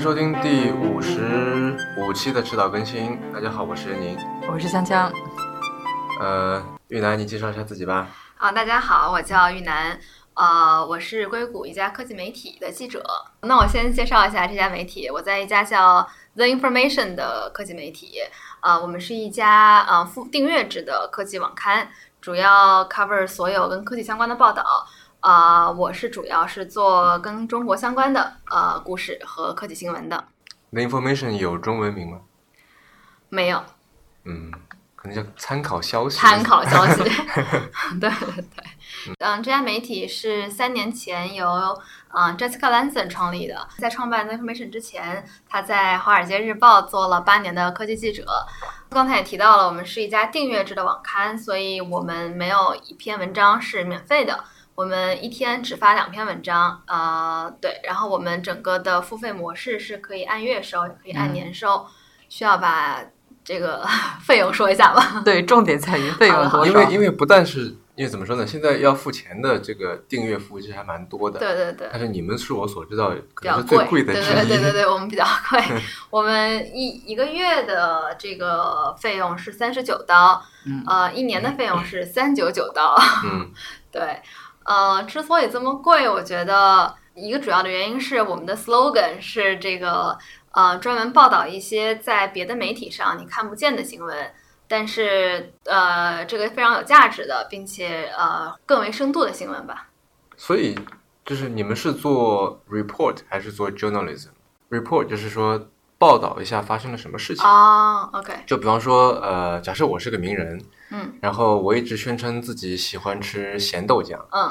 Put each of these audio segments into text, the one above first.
迎收听第五十五期的迟早更新。大家好，我是任宁。我是香香。呃，玉楠，你介绍一下自己吧。啊，大家好，我叫玉楠。呃，我是硅谷一家科技媒体的记者。那我先介绍一下这家媒体。我在一家叫 The Information 的科技媒体。呃，我们是一家呃付订阅制的科技网刊，主要 cover 所有跟科技相关的报道。啊，我是主要是做跟中国相关的呃故事和科技新闻的。The Information 有中文名吗？没有嗯，可能叫参考消息。参考消息。对对对，嗯，这家媒体是三年前由嗯 Jessica Lanson 创立的。在创办 The Information 之前，他在《华尔街日报》做了八年的科技记者。刚才也提到了，我们是一家订阅制的网刊，所以我们没有一篇文章是免费的。我们一天只发两篇文章，呃，对，然后我们整个的付费模式是可以按月收，也可以按年收。需要把这个 费用说一下吗？对，重点在于费用多少。因为因为不但是因为怎么说呢，现在要付钱的这个订阅服务其实还蛮多的。对对对。但是你们是我所知道比可能较是最贵的之对对对对。对，我们比较 贵。我们一一个月的这个费用是三十九刀，嗯呃，一年的费用是三九九刀。嗯对，呃，之所以这么贵，我觉得一个主要的原因是我们的 slogan 是这个呃，专门报道一些在别的媒体上你看不见的新闻，但是呃，这个非常有价值的，并且呃更为深度的新闻吧。所以就是你们是做 report 还是做 journalism？report 就是说报道一下发生了什么事情。啊，OK，就比方说，呃，假设我是个名人，嗯。然后我一直宣称自己喜欢吃咸豆浆，嗯。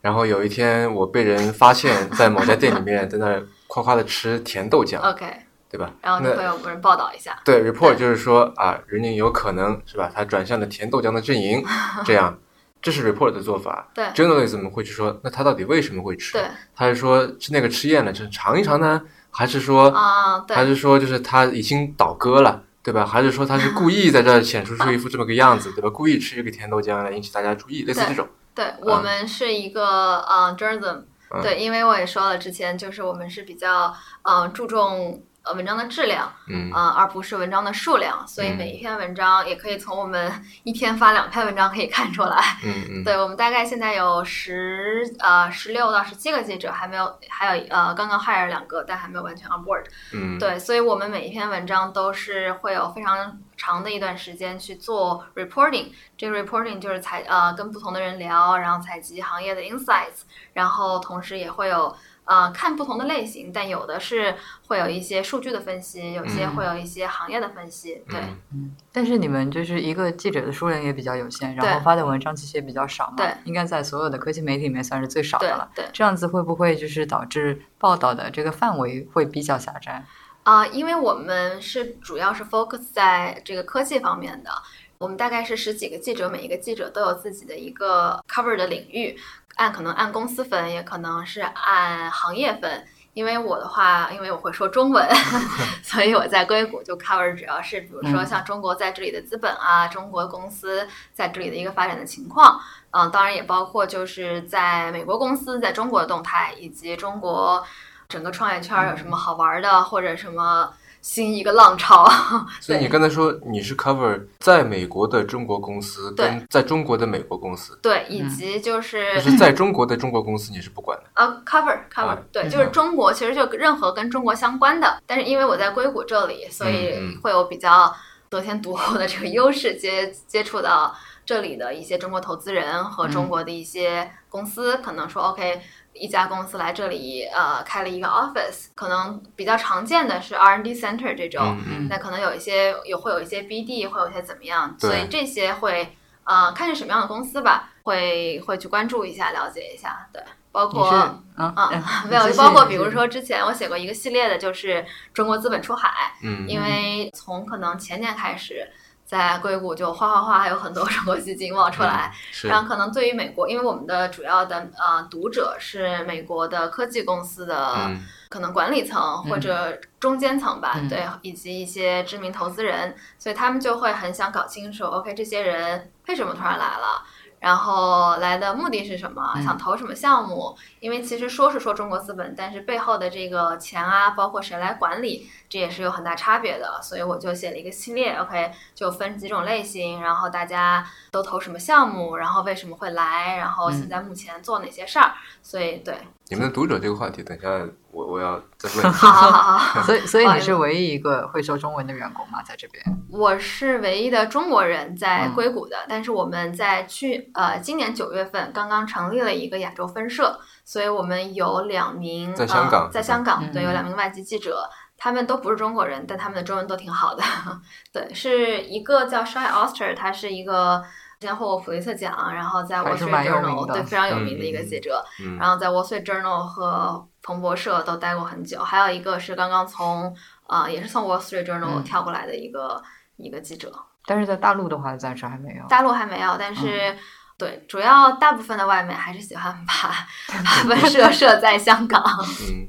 然后有一天我被人发现，在某家店里面 在那夸夸的吃甜豆浆，，OK，对吧？然后就会那有个人报道一下。对 report 就是说啊，人家有可能是吧，他转向了甜豆浆的阵营，这样，这是 report 的做法。对。journalism 会去说，那他到底为什么会吃？对。他是说吃那个吃厌了，就是尝一尝呢，还是说啊，对。还是说就是他已经倒戈了，对吧？还是说他是故意在这儿显出出一副这么个样子，对吧？故意吃这个甜豆浆来引起大家注意，类似这种。对，我们是一个呃 journalism，嗯对，因为我也说了之前，就是我们是比较嗯注重呃文章的质量，嗯呃，而不是文章的数量，所以嗯每一篇文章也可以从我们 一天发两篇文章可以看出来。嗯嗯，对我们大概现在有十呃十六到十七个记者，还没有，还有呃刚刚 hire 两个，但还没有完全 on board。嗯，对，所以我们每一篇文章都是会有非常长的一段时间去做 reporting。这个 reporting 就是采呃跟不同的人聊，然后采集行业的 insights，然后同时也会有呃看不同的类型，但有的是会有一些数据的分析，有些嗯会有一些行业的分析。对，嗯但是你们就是一个记者的数量也比较有限，然后发的文章其实也比较少嘛，对应该在所有的科技媒体里面算是最少的了。对。这样子会不会就是导致报道的这个范围会比较狭窄？啊、因为我们是主要是 focus 在这个科技方面的，我们大概是十几个记者，每一个记者都有自己的一个 cover 的领域，按可能按公司分，也可能是按行业分。因为我的话，因为我会说中文，所以我在硅谷就 cover 主要是，比如说嗯。像中国在这里的资本啊，中国公司在这里的一个发展的情况，嗯、当然也包括就是在美国公司在中国的动态，以及中国整个创业圈儿有什么好玩的，或者什么新一个浪潮。所以你刚才说你是 cover 在美国的中国公司跟在中国的美国公司，对，以及就是就是在中国的中国公司你是不管的。呃，cover cover，、啊对，嗯就是中国，其实就任何跟中国相关的，但是因为我在硅谷这里，所嗯以嗯会有比较得天独厚的这个优势，接接触到这里的一些中国投资人和中国的一些公司，可能说 OK。一家公司来这里，呃，开了一个 office，可能比较常见的是 R&D center 这种，嗯嗯。那可能有一些有会有一些 BD，会有一些怎么样，对。所以这些会呃看是什么样的公司吧，会会去关注一下，了解一下，对，包括嗯啊嗯 没有，包括比如说之前我写过一个系列的，就是中国资本出海，嗯。因为从可能前年开始，在硅谷就哗哗哗有很多 中国基金冒出来，是。然后可能对于美国，因为我们的主要的呃读者是美国的科技公司的嗯。可能管理层或者中间层吧，嗯。对，以及一些知名投资人，所以他们就会很想搞清楚，OK，这些人为什么突然来了。然后来的目的是什么，嗯。想投什么项目？因为其实说是说中国资本，但是背后的这个钱啊，包括谁来管理，这也是有很大差别的。所以我就写了一个系列，OK，就分几种类型，然后大家都投什么项目，然后为什么会来，然后现在目前做哪些事儿。所以对，你们的读者这个话题，等一下我我要再问一好 下。好好好。所以所以你是唯一一个会说中文的员工吗？在这边？我是唯一的中国人在嗯硅谷的，但是我们在去呃今年九月份刚刚成立了一个亚洲分社，所以我们有两名在香港呃、在香港对嗯有两名外籍记者，他们都不是中国人，但他们的中文都挺好的。对，是一个叫 Shy Oster，他是一个之前获过普利策奖，然后在 Wall Street Journal 对非常有名的一个记者，嗯然后在 Wall Street Journal 和彭博社都待过很久，还有一个是刚刚从呃也是从 Wall Street Journal 嗯跳过来的一个、一个记者。但是在大陆的话，暂时还没有。大陆还没有，但是、对，主要大部分的外媒还是喜欢把 把本社设在香港。嗯，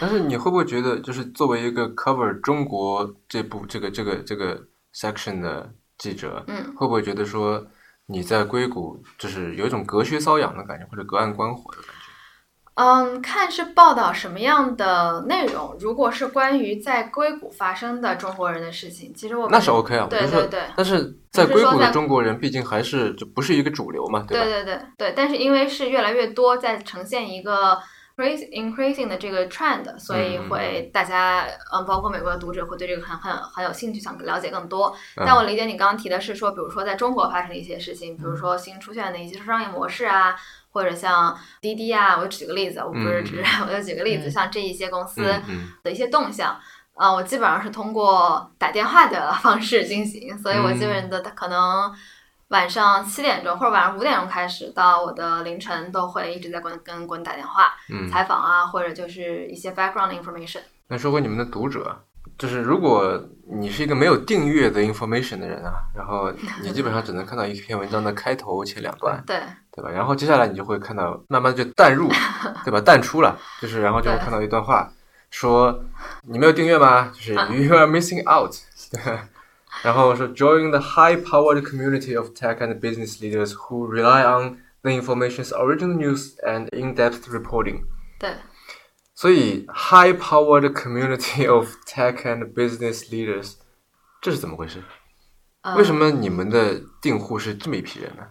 但是你会不会觉得，就是作为一个 cover 中国这部这个这个这个 section 的记者，嗯，会不会觉得说你在硅谷就是有一种隔靴搔痒的感觉，或者隔岸观火的感觉？嗯，看是报道什么样的内容。如果是关于在硅谷发生的中国人的事情，其实我们那是 OK 啊，对对对但是在硅谷的中国人，毕竟还是就不是一个主流嘛，吧？对对对对，但是因为是越来越多在呈现一个 increase increasing 的这个 trend，所以嗯会大家嗯，包括美国的读者会对这个很很很有兴趣，想了解更多。嗯但我理解你刚刚提的是说，比如说在中国发生的一些事情，比如说新出现的一些商业模式啊，或者像滴滴啊，我举个例子，我不是只、我就举个例子，嗯像这一些公司的一些动向。啊、我基本上是通过打电话的方式进行，所以我基本的可能晚上七点钟或者晚上五点钟开始，到我的凌晨都会一直在跟跟滚打电话、嗯。采访啊，或者就是一些 background information。那说回你们的读者，就是如果你是一个没有订阅的 information 的人啊，然后你基本上只能看到一篇文章的开头前两段，对对吧？然后接下来你就会看到慢慢地就淡入，对吧？淡出了，就是然后就会看到一段话，说你没有订阅吗？就是啊 you are missing out，对。然后说 join the high-powered community of tech and business leaders who rely on the information's original news and in-depth reporting。对，所以 high-powered community of tech and business leaders，这是怎么回事？呃为什么你们的订户是这么一批人呢？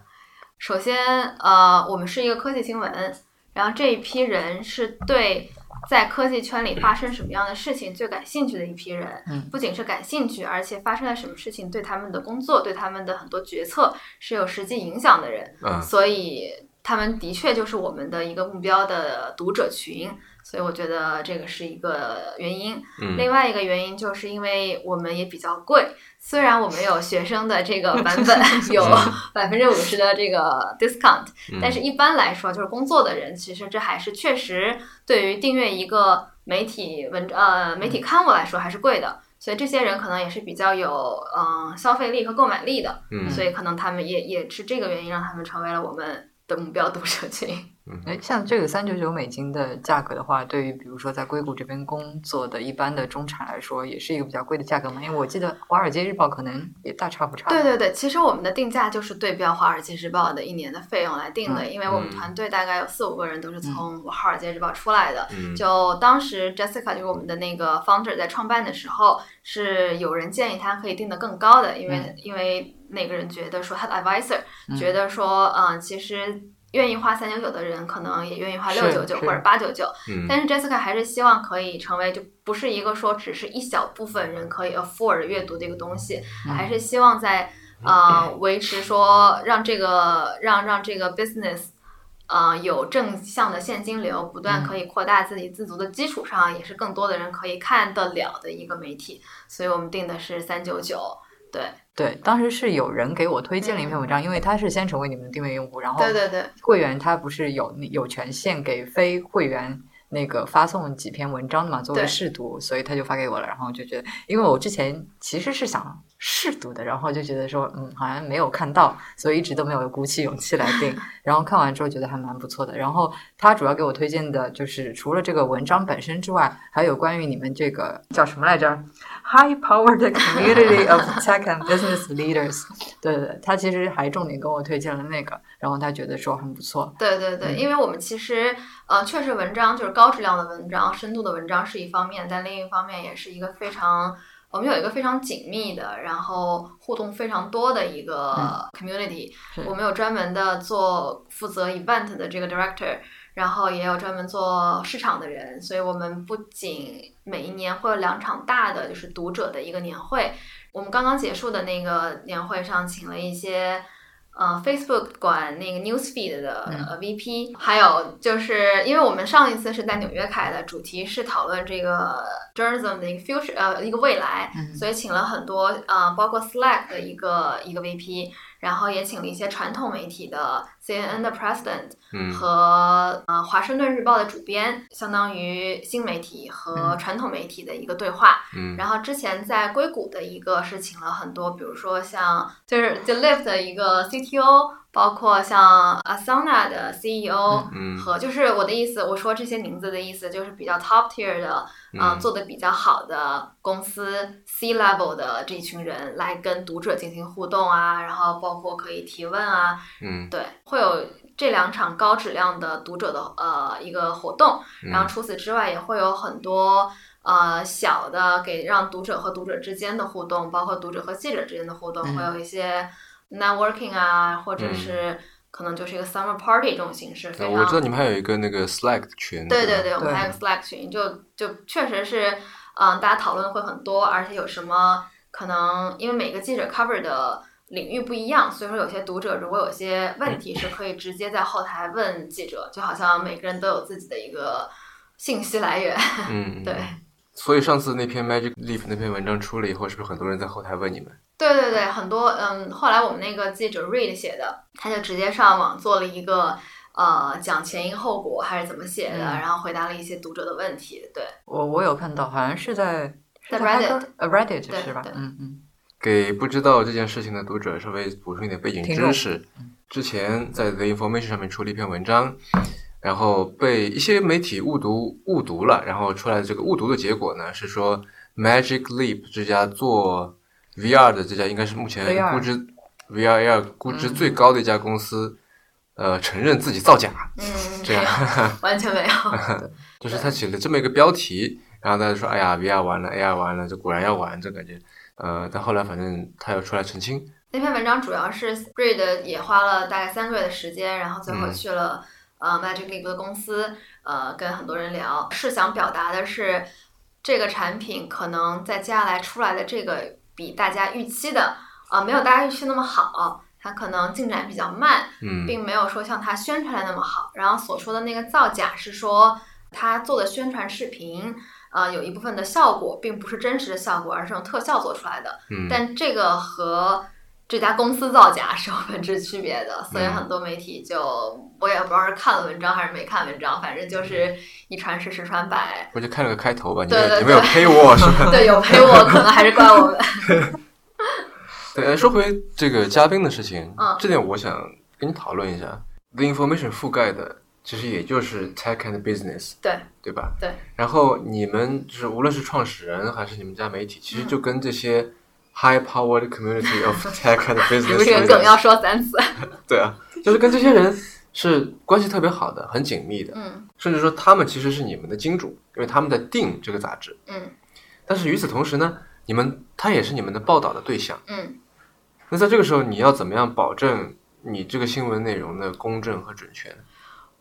首先，呃，我们是一个科技新闻，然后这一批人是对在科技圈里发生什么样的事情最感兴趣的一批人。嗯不仅是感兴趣，而且发生了什么事情对他们的工作、对他们的很多决策是有实际影响的人。嗯所以他们的确就是我们的一个目标的读者群。所以我觉得这个是一个原因。嗯。另外一个原因就是因为我们也比较贵，虽然我们有学生的这个版本 有百分之五十的这个 discount，嗯。但是一般来说，就是工作的人，其实这还是确实对于订阅一个媒体文呃媒体刊物来说还是贵的，所以这些人可能也是比较有嗯、呃消费力和购买力的，嗯。所以可能他们也也是这个原因让他们成为了我们的目标读者群。哎，像这个三九九美金的价格的话，对于比如说在硅谷这边工作的一般的中产来说，也是一个比较贵的价格嘛。因为我记得《华尔街日报》可能也大差不差。对对对，其实我们的定价就是对标《华尔街日报》的一年的费用来定的，嗯因为我们嗯团队大概有四五个人都是从《华尔街日报》出来的。嗯就当时 Jessica 就是我们的那个 founder 在创办的时候，是有人建议他可以定得更高的，因为、嗯因为那个人觉得说他的 advisor、嗯觉得说，嗯，其实愿意花三九九的人，可能也愿意花是六九九或者八九九，嗯。但是 Jessica 还是希望可以成为就不是一个说只是一小部分人可以 afford 阅读的一个东西，嗯。还是希望在呃维持说让这个让让这个 business 呃有正向的现金流，不断嗯。可以扩大自己自足的基础上，也是更多的人可以看得了的一个媒体，所以我们定的是三九九，对对，当时是有人给我推荐了一篇文章，因为他是先成为你们的定位用户，然后对对对。会员他不是有有权限给非会员那个发送几篇文章的嘛，作为试读，所以他就发给我了。然后就觉得，因为我之前其实是想试读的，然后就觉得说，嗯，好像没有看到，所以一直都没有鼓起勇气来订。然后看完之后觉得还蛮不错的。然后他主要给我推荐的就是除了这个文章本身之外，还有关于你们这个叫什么来着？High powered community of tech and business leaders。对对对，他其实还重点跟我推荐了那个，然后他觉得说很不错。对对对，嗯因为我们其实呃，确实文章就是高质量的文章、深度的文章是一方面，但另一方面也是一个非常，我们有一个非常紧密的，然后互动非常多的一个 community。是我们有专门的做负责 event 的这个 director。然后也有专门做市场的人，所以我们不仅每一年会有两场大的就是读者的一个年会，我们刚刚结束的那个年会上请了一些呃 Facebook 管那个 newsfeed 的呃 VP，、还有就是因为我们上一次是在纽约开的，主题是讨论这个 journalism 的一个 future 呃一个未来，嗯。所以请了很多呃包括 Slack 的一个一个 VP，然后也请了一些传统媒体的 CNN 的 President 嗯。和呃华盛顿日报的主编，相当于新媒体和嗯。传统媒体的一个对话。嗯。然后之前在硅谷的一个是请了很多，比如说像就是 The Lift 的一个 CTO，包括像 Asana 的 CEO，、嗯和就是我的意思，我说这些名字的意思就是比较 top tier 的，啊、嗯。做的比较好的公司 C level 的这群人来跟读者进行互动啊，然后包括可以提问啊，嗯。对，会有这两场高质量的读者的呃一个活动，嗯。然后除此之外也会有很多呃小的给让读者和读者之间的互动，包括读者和记者之间的互动，嗯。会有一些 networking 啊，或者嗯是可能就是一个 summer party 这种形式，非常呃我知道你们还有一个那个 Slack 群，对对对，我们还有个 Slack 群，就就确实是，嗯，大家讨论会很多，而且有什么可能，因为每个记者 cover 的领域不一样，所以说有些读者如果有些问题是可以直接在后台问记者，就好像每个人都有自己的一个信息来源。嗯，对嗯。所以上次那篇 Magic Leaf 那篇文章出了以后，是不是很多人在后台问你们？对对对，很多嗯，后来我们那个记者 Reed 写的，他就直接上网做了一个呃讲前因后果还是怎么写的，嗯然后回答了一些读者的问题。对，我我有看到，好像是在在是 Reddit 呃 Reddit 对是吧？嗯嗯给不知道这件事情的读者稍微补充一点背景知识。之前在 The Information 上面出了一篇文章，然后被一些媒体误读误读了，然后出来的这个误读的结果呢是说 Magic Leap 这家做 VR 的这家应该是目前估值 VR 估值最高的一家公司，呃，承认自己造假，嗯，这样 完全没有。就是他起了这么一个标题，然后大家说，哎呀，VR 完了，AR 完了，这果然要完，这感觉，呃，但后来反正他又出来澄清，那篇文章主要是 Reed 也花了大概三个月的时间，然后最后嗯。去了、呃 Magic Leap 的公司，呃，跟很多人聊，是想表达的是这个产品可能在接下来出来的这个比大家预期的，呃，没有大家预期那么好，它可能进展比较慢，嗯并没有说像它宣传的那么好。然后所说的那个造假是说它做的宣传视频，呃，有一部分的效果并不是真实的效果，而是用特效做出来的。嗯，但这个和这家公司造假是有本质区别的，所以嗯很多媒体就我也不知道是看了文章还是没看文章，反正就是一传十，十传百。我就看了个开头吧，你对对们你们有对黑我是吧？对，有陪我，可能还是怪我们。对，呃说回这个嘉宾的事情，嗯这点我想跟你讨论一下。The Information 覆盖的其实也就是 Tech and Business，对对吧？对。然后你们就是无论是创始人还是你们家媒体，其实嗯就跟这些 high powered community of tech and 你 business 们这个梗要说三次。对啊，就是跟这些人是关系特别好的，很紧密的，嗯甚至说他们其实是你们的金主，因为他们在定这个杂志。嗯但是与此同时呢，你们他也是你们的报道的对象。嗯那在这个时候，你要怎么样保证你这个新闻内容的公正和准确呢？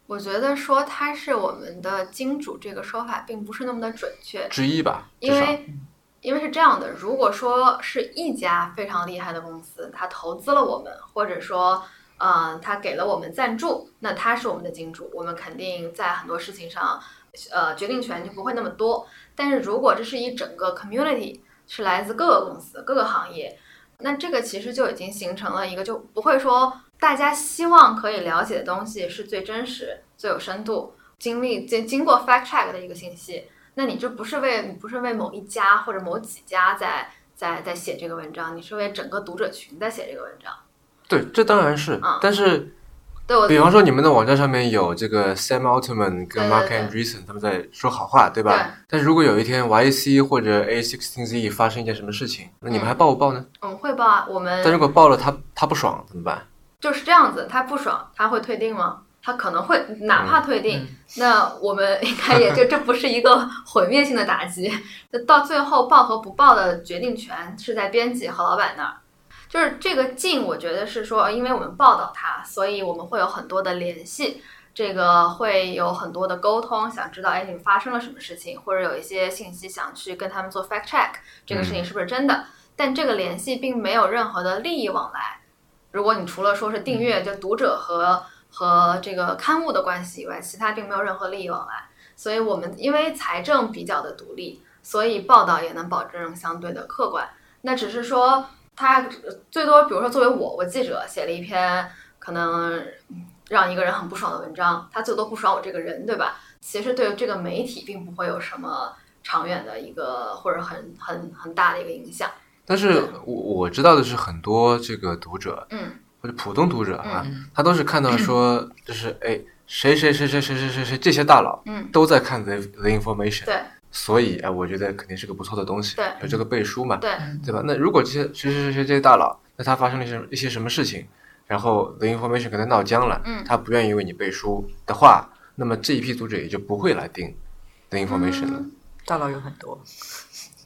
我觉得说他是我们的金主这个说法并不是那么的准确，之一吧。因为因为是这样的，如果说是一家非常厉害的公司，它投资了我们，或者说，呃，它给了我们赞助，那它是我们的金主，我们肯定在很多事情上，呃，决定权就不会那么多。但是如果这是一整个 community，是来自各个公司、各个行业，那这个其实就已经形成了一个，就不会说大家希望可以了解的东西是最真实、最有深度。经历经经过 fact check 的一个信息，那你这不是为你不是为某一家或者某几家在在在写这个文章，你是为整个读者群在写这个文章。对，这当然是，嗯但是对我比方说你们的网站上面有这个 Sam Altman 跟 Mark Andreessen 他们在说好话，对吧？对但是如果有一天 YC 或者 A16Z 发生一件什么事情，那你们还报不报呢？我们汇报啊，我们但如果报了他他不爽怎么办？就是这样子，他不爽，他会退订吗？他可能会，哪怕退订，嗯那我们应该也就这不是一个毁灭性的打击。就到最后报和不报的决定权是在编辑和老板那儿。就是这个进，我觉得是说，呃因为我们报道它，所以我们会有很多的联系，这个会有很多的沟通，想知道哎你们发生了什么事情，或者有一些信息想去跟他们做 fact check，这个事情是不是真的？但这个联系并没有任何的利益往来。如果你除了说是订阅，就读者和和这个刊物的关系以外，其他并没有任何利益往来。所以我们因为财政比较的独立，所以报道也能保证相对的客观。那只是说，他呃最多，比如说作为我，我记者写了一篇可能让一个人很不爽的文章，他最多不爽我这个人，对吧？其实对这个媒体并不会有什么长远的一个或者很很很大的一个影响。但是我我知道的是，很多这个读者嗯或者普通读者啊，嗯他都是看到说，就是哎，谁谁谁谁谁谁谁谁这些大佬嗯，都在看 the the information，对所以哎，我觉得肯定是个不错的东西，对有这个背书嘛，对对吧？那如果这些谁谁谁谁这些大佬，那他发生了一些一些什么事情，然后 the information 跟他闹僵了，嗯他不愿意为你背书的话，那么这一批读者也就不会来订 the information 了。嗯大佬有很多，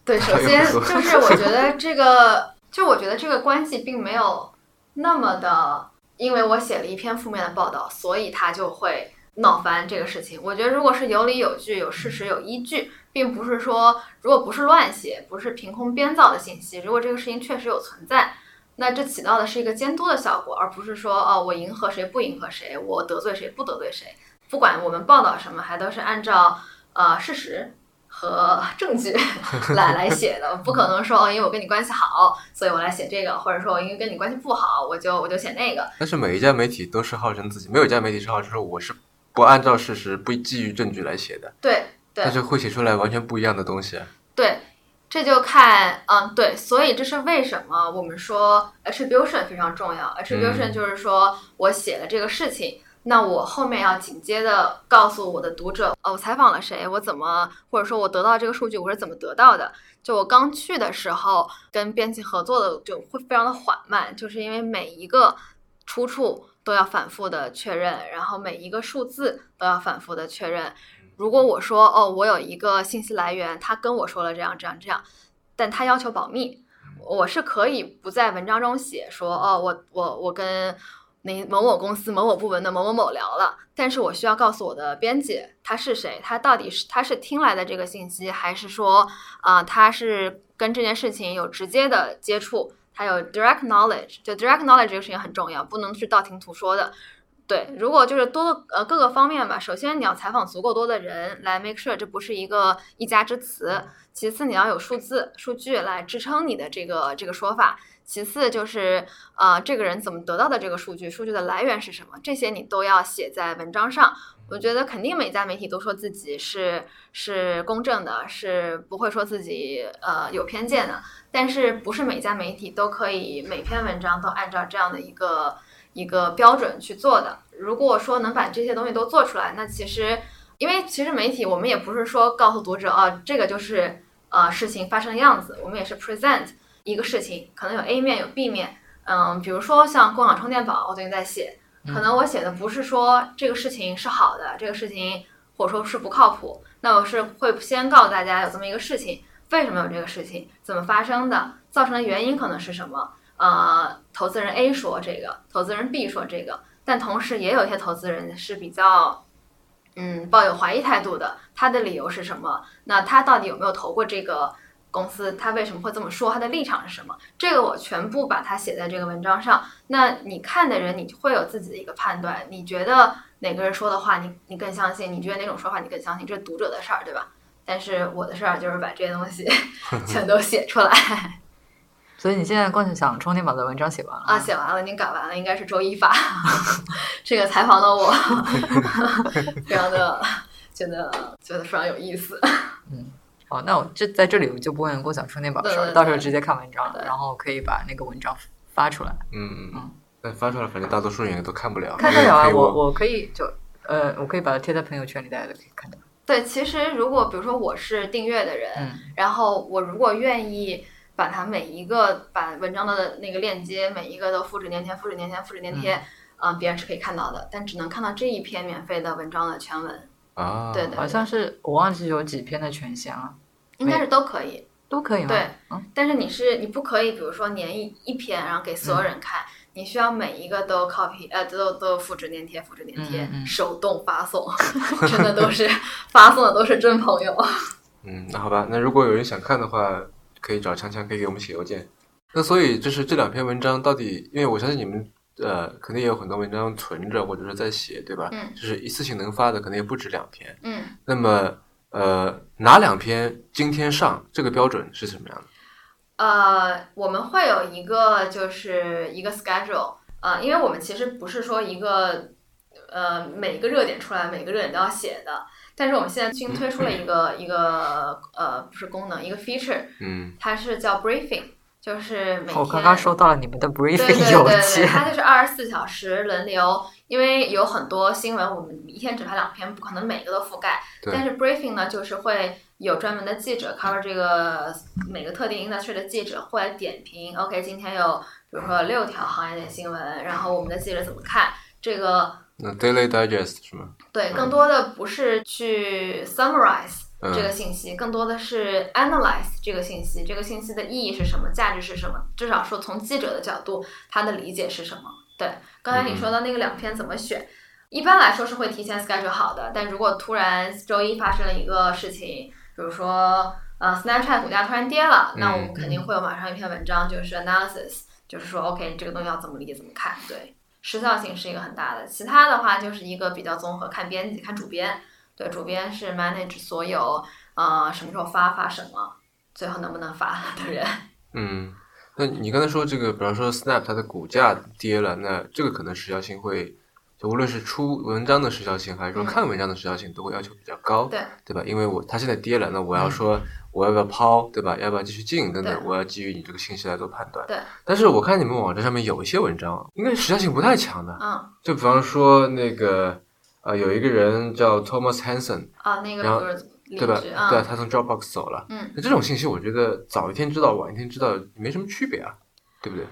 对，首先就是我觉得这个，就我觉得这个关系并没有那么的，因为我写了一篇负面的报道，所以他就会闹翻这个事情。我觉得如果是有理有据、有事实、有依据，并不是说如果不是乱写，不是凭空编造的信息，如果这个事情确实有存在，那这起到的是一个监督的效果，而不是说哦我迎合谁不迎合谁，我得罪谁不得罪谁。不管我们报道什么，还都是按照呃事实和证据来 来写的，不可能说哦，因为我跟你关系好，所以我来写这个，或者说我因为跟你关系不好，我就我就写那个。但是每一家媒体都是号称自己，没有一家媒体是号称说我是不按照事实、不基于证据来写的，对对但是会写出来完全不一样的东西。对，这就看嗯对，所以这是为什么我们说 attribution 非常重要。attribution 嗯就是说我写了这个事情。那我后面要紧接着告诉我的读者，哦，我采访了谁，我怎么，或者说我得到这个数据我是怎么得到的？就我刚去的时候，跟编辑合作的就会非常的缓慢，就是因为每一个出处都要反复的确认，然后每一个数字都要反复的确认。如果我说哦，我有一个信息来源，他跟我说了这样这样这样，但他要求保密，我是可以不在文章中写说哦，我我我跟那某某公司某某部门的某某某聊了，但是我需要告诉我的编辑他是谁，他到底是他是听来的这个信息，还是说啊、他是跟这件事情有直接的接触，他有 direct knowledge，就 direct knowledge 这个事情很重要，不能是道听途说的。对，如果就是多呃各个方面吧，首先你要采访足够多的人来 make sure 这不是一个一家之词，其次你要有数字数据来支撑你的这个这个说法，其次就是呃这个人怎么得到的这个数据，数据的来源是什么，这些你都要写在文章上。我觉得肯定每家媒体都说自己是是公正的，是不会说自己呃有偏见的，但是不是每家媒体都可以每篇文章都按照这样的一个一个标准去做的。如果说能把这些东西都做出来，那其实因为其实媒体我们也不是说告诉读者啊，这个就是呃事情发生的样子，我们也是 present 一个事情，可能有 A 面有 B 面，嗯，比如说像共享充电宝，我最近在写，可能我写的不是说这个事情是好的，这个事情或者说是不靠谱，那我是会先告诉大家有这么一个事情，为什么有这个事情，怎么发生的，造成的原因可能是什么，呃，投资人 A 说这个，投资人 B 说这个，但同时也有一些投资人是比较。嗯，抱有怀疑态度的，他的理由是什么？那他到底有没有投过这个公司？他为什么会这么说？他的立场是什么？这个我全部把它写在这个文章上。那你看的人，你会有自己的一个判断。你觉得哪个人说的话你你更相信？你觉得哪种说法你更相信？这是读者的事儿，对吧？但是我的事儿就是把这些东西 全都写出来。所以你现在过去想充电宝的文章写完了啊，写完了，已经改完了，应该是周一发。这个采访的我，非常的觉得觉得非常有意思。好，那我这在这里我就不问共享充电宝的事儿，到时候直接看文章，对然后可以把那个文章发出来。嗯嗯嗯，但发出来，反正大多数人都看不了。看得了啊，我我可以就呃，我可以把它贴在朋友圈里，大家都可以看到。对，其实如果比如说我是订阅的人，嗯然后我如果愿意把它每一个把文章的那个链接每一个都复制粘贴、复制粘贴、复制粘贴，嗯、别人是可以看到的，但只能看到这一篇免费的文章的全文，啊，对对好像是我忘记有几篇的权限了，应该是都可以。都可以吗？对嗯，但是你是你不可以，比如说粘一一篇，然后给所有人看，你需要每一个都 copy，呃，都都复制粘贴，复制粘贴，手动发送，真的都是发送的都是真朋友。嗯，那好吧，那如果有人想看的话，可以找强强，可以给我们写邮件。那所以就是这两篇文章到底，因为我相信你们呃肯定也有很多文章存着或者是在写，对吧？嗯就是一次性能发的，可能也不止两篇。嗯，那么呃哪两篇今天上这个标准是什么样的？呃，我们会有一个就是一个 schedule，呃，因为我们其实不是说一个呃每个热点出来每个热点都要写的，但是我们现在新推出了一个一个呃不是功能，一个 feature，嗯它是叫 briefing，就是每天我刚刚收到了你们的对对 briefing 对邮对对，件，它就是二十四小时轮流，因为有很多新闻我们一天只发两篇，不可能每个都覆盖。对但是 briefing 呢，就是会有专门的记者 cover 这个每个特定 industry 的记者会来点评。OK，今天有比如说六条行业的新闻，然后我们的记者怎么看这个？那 Daily Digest 是吗？对，更多的不是去 summarize 嗯这个信息，更多的是 analyze 这个信息，这个信息的意义是什么，价值是什么？至少说从记者的角度，他的理解是什么？对，刚才你说的那个两篇怎么选？一般来说是会提前 schedule 好的，但如果突然周一发生了一个事情，比如说呃 Snapchat 股价突然跌了，那我们肯定会有马上一篇文章，就是 analysis，就是说 OK 这个东西要怎么理解怎么看，对，时效性是一个很大的。其他的话就是一个比较综合，看编辑看主编，对，主编是 manage 所有呃什么时候发发什么，最后能不能发的人。嗯，那你刚才说这个，比方说 Snap 它的股价跌了，那这个可能时效性会，就无论是出文章的时效性，还是说嗯看文章的时效性，都会要求比较高，对对吧？因为我它现在跌了，那我要说我要不要抛，对吧？要不要继续进等等，我要基于你这个信息来做判断。对。但是我看你们网站上面有一些文章，应该时效性不太强的，嗯就比方说那个呃，有一个人叫 Thomas Hansen，啊，那个然后不是离对吧？对，他从 Dropbox 走了。嗯，那这种信息，我觉得早一天知道，晚一天知道没什么区别啊，对不对？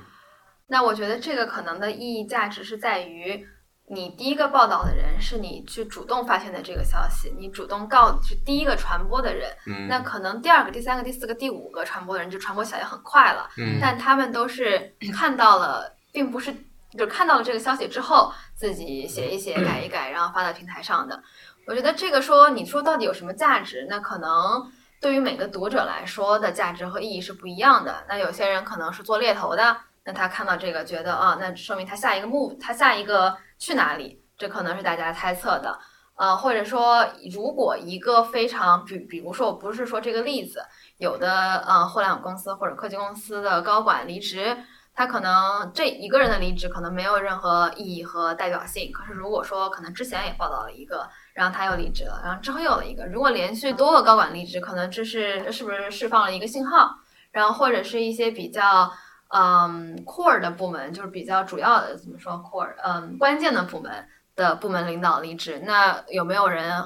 那我觉得这个可能的意义价值是在于，你第一个报道的人是你去主动发现的这个消息，你主动告是第一个传播的人，嗯，那可能第二个、第三个、第四个、第五个传播的人就传播起来很快了，嗯但他们都是看到了，并不是就看到了这个消息之后自己写一写、改一改，然后发到平台上的。我觉得这个说你说到底有什么价值？那可能对于每个读者来说的价值和意义是不一样的。那有些人可能是做猎头的，那他看到这个觉得啊，那说明他下一个 move，他下一个去哪里？这可能是大家猜测的。呃，或者说，如果一个非常比，比如说，我不是说这个例子，有的呃互联网公司或者科技公司的高管离职，他可能这一个人的离职可能没有任何意义和代表性。可是如果说可能之前也报道了一个，然后他又离职了，然后之后又有了一个，如果连续多个高管离职，可能这是是不是释放了一个信号？然后或者是一些比较嗯 core 的部门，就是比较主要的怎么说 core 嗯关键的部门的部门领导离职，那有没有人？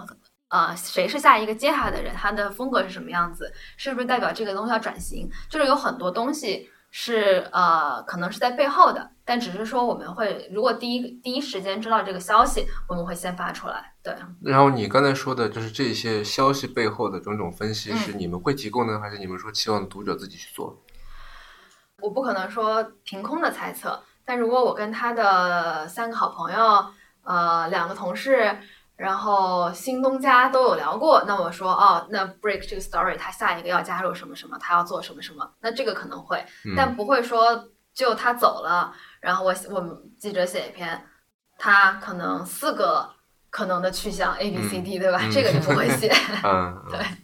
呃，谁是下一个接他的人？他的风格是什么样子？是不是代表这个东西要转型？就是有很多东西是呃，可能是在背后的，但只是说我们会，如果第一第一时间知道这个消息，我们会先发出来。对，然后你刚才说的就是这些消息背后的种种分析，嗯是你们会提供呢，还是你们说期望读者自己去做？我不可能说凭空的猜测，但如果我跟他的三个好朋友，呃，两个同事，然后新东家都有聊过，那我说哦，那 break 这个 story 他下一个要加入什么什么，他要做什么什么，那这个可能会，嗯但不会说就他走了，然后我我们记者写一篇，他可能四个可能的去向 A B C D，、对吧？嗯这个就不会写。嗯，对嗯。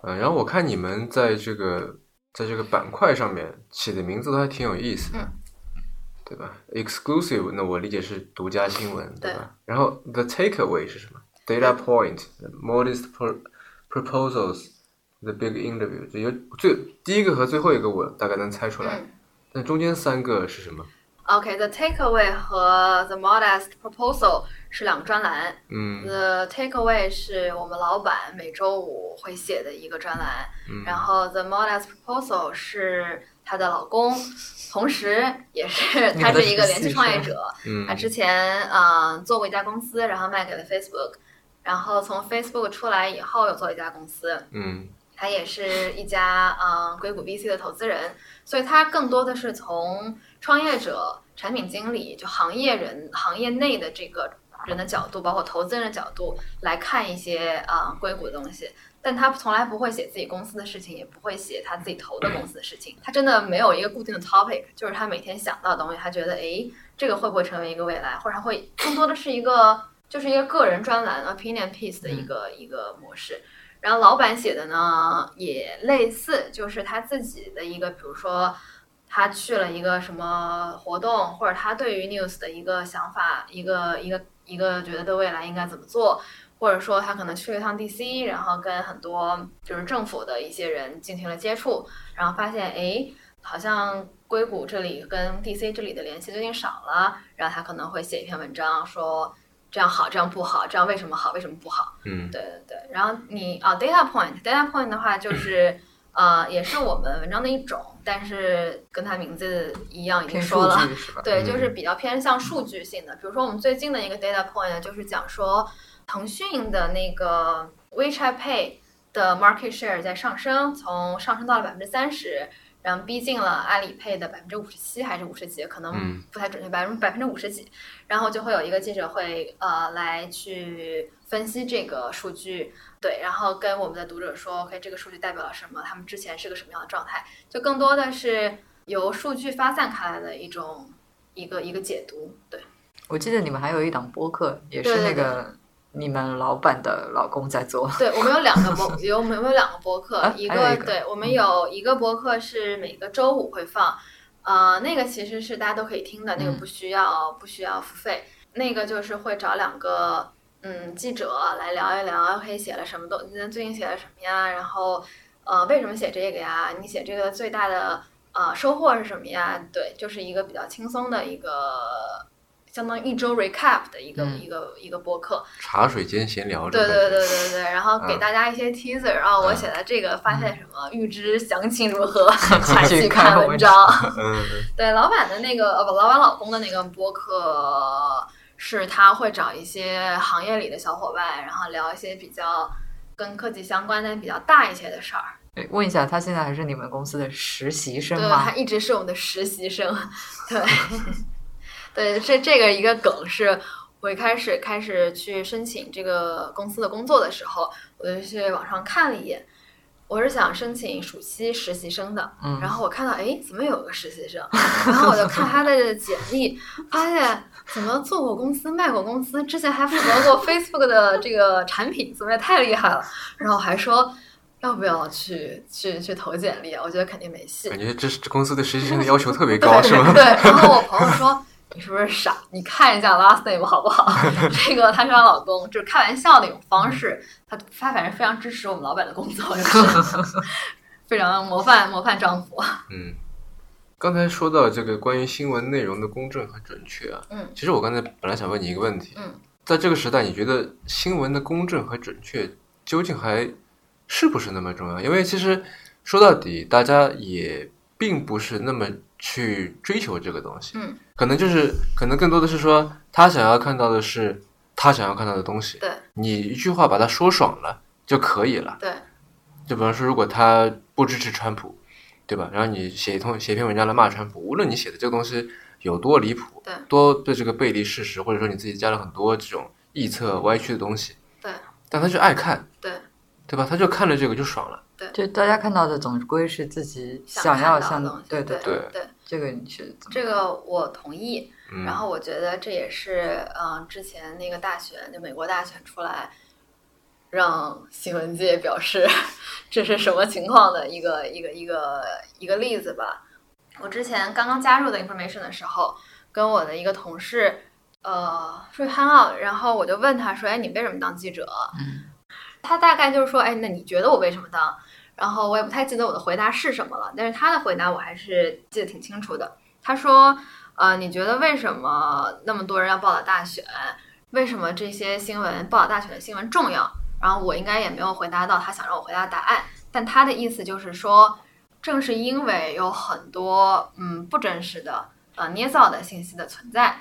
呃，然后我看你们在这个在这个板块上面起的名字都还挺有意思的，嗯对吧？Exclusive，那我理解是独家新闻，对对吧？然后 The Takeaway 是什么？Data Point、Modest pro Proposals、The Big Interview，这有最第一个和最后一个我大概能猜出来，嗯那中间三个是什么？OK，The、Takeaway 和 The Modest Proposal 是两个专栏。嗯 The Takeaway 是我们老板每周五会写的一个专栏，嗯然后 The Modest Proposal 是她的老公，同时也是她是一个连续创业者。嗯他之前啊、呃做过一家公司，然后卖给了 Facebook，然后从 Facebook 出来以后又做了一家公司。嗯他也是一家嗯硅谷 VC 的投资人，所以她更多的是从创业者、产品经理就行业人、行业内的这个人的角度，包括投资人的角度来看一些啊、硅谷的东西。但他从来不会写自己公司的事情，也不会写他自己投的公司的事情。他真的没有一个固定的 topic，就是他每天想到的东西，他觉得诶，这个会不会成为一个未来，或者他会更多的是一个就是一个个人专栏 opinion piece 的一个、一个模式。然后老板写的呢也类似，就是他自己的一个，比如说他去了一个什么活动，或者他对于 news 的一个想法，一个一个一个觉得未来应该怎么做，或者说他可能去了一趟 DC，然后跟很多就是政府的一些人进行了接触，然后发现哎，好像硅谷这里跟 DC 这里的联系最近少了，然后他可能会写一篇文章说。这样好，这样不好，这样为什么好，为什么不好？嗯对对对，然后你啊，data point，data point 的话就是 呃，也是我们文章的一种，但是跟它名字一样已经说了？对，嗯就是比较偏向数据性的。比如说我们最近的一个 data point 呢，就是讲说腾讯的那个 WeChat Pay 的 market share 在上升，从上升到了百分之三十。然后逼近了阿里 Pay 的百分之五十七还是五十几，可能嗯不太准确，百分百分之五十几。然后就会有一个记者会，呃，来去分析这个数据，对，然后跟我们的读者说，OK，这个数据代表了什么？他们之前是个什么样的状态？就更多的是由数据发散开来的一种一个一个解读，对。我记得你们还有一档播客，也是对对那个你们老板的老公在做。对，我们有两个播，有我们有两个播客，啊一个对我们有一个播客是每个周五会放，呃，那个其实是大家都可以听的，那个嗯不需要、不需要付费，那个就是会找两个嗯记者来聊一聊，可以写了什么东，最近写了什么呀，然后呃为什么写这个呀？你写这个最大的呃收获是什么呀？对，就是一个比较轻松的一个。相当于一周 recap 的一个、嗯一个一个播客，茶水间闲聊对对对对对，然后给嗯大家一些 teaser，然后我嗯写的这个发现什么，预知详情如何，快去 去看文章。嗯对，老板的那个呃不，老板老公的那个播客是他会找一些行业里的小伙伴，然后聊一些比较跟科技相关的比较大一些的事儿。对问一下，他现在还是你们公司的实习生对，吗他？一直是我们的实习生。对，对，这这个一个梗是。我一开始开始去申请这个公司的工作的时候，我就去网上看了一眼，我是想申请暑期实习生的。嗯然后我看到，哎，怎么有个实习生？然后我就看他的简历，发现怎么做过公司、卖过公司，之前还负责过 Facebook 的这个产品，怎么也太厉害了。然后还说要不要去去去投简历啊？我觉得肯定没戏。感觉这是这公司对实习生的要求特别高，是吗？对，然后我朋友说。你是不是傻？你看一下 last name 好不好？这个她是她老公，就是开玩笑的一种方式。他他反正非常支持我们老板的工作，就是 非常模范模范丈夫。嗯，刚才说到这个关于新闻内容的公正和准确啊，嗯其实我刚才本来想问你一个问题，嗯，在这个时代，你觉得新闻的公正和准确究竟还是不是那么重要？因为其实说到底，大家也并不是那么去追求这个东西，嗯，可能就是可能更多的是说，他想要看到的是他想要看到的东西，对你一句话把他说爽了就可以了。对就比方说，如果他不支持川普，对吧？然后你写一通写一篇文章来骂川普，无论你写的这个东西有多离谱，对多对这个背离事实，或者说你自己加了很多这种臆测、歪曲的东西，对但他就爱看，对对吧？他就看了这个就爽了。对就大家看到的总归是自己想要像看到的东西，对对对对，这个你是这个我同意。嗯，然后我觉得这也是，嗯、之前那个大选，就美国大选出来，让新闻界表示这是什么情况的一个一个一个一个例子吧。我之前刚刚加入的 Information 的时候，跟我的一个同事呃说 hang out，然后我就问他说：“哎，你为什么当记者？”嗯他大概就是说：“哎，那你觉得我为什么当？”然后我也不太记得我的回答是什么了，但是他的回答我还是记得挺清楚的。他说：“呃，你觉得为什么那么多人要报道大选？为什么这些新闻报道大选的新闻重要？”然后我应该也没有回答到他想让我回答答案，但他的意思就是说，正是因为有很多嗯不真实的呃捏造的信息的存在，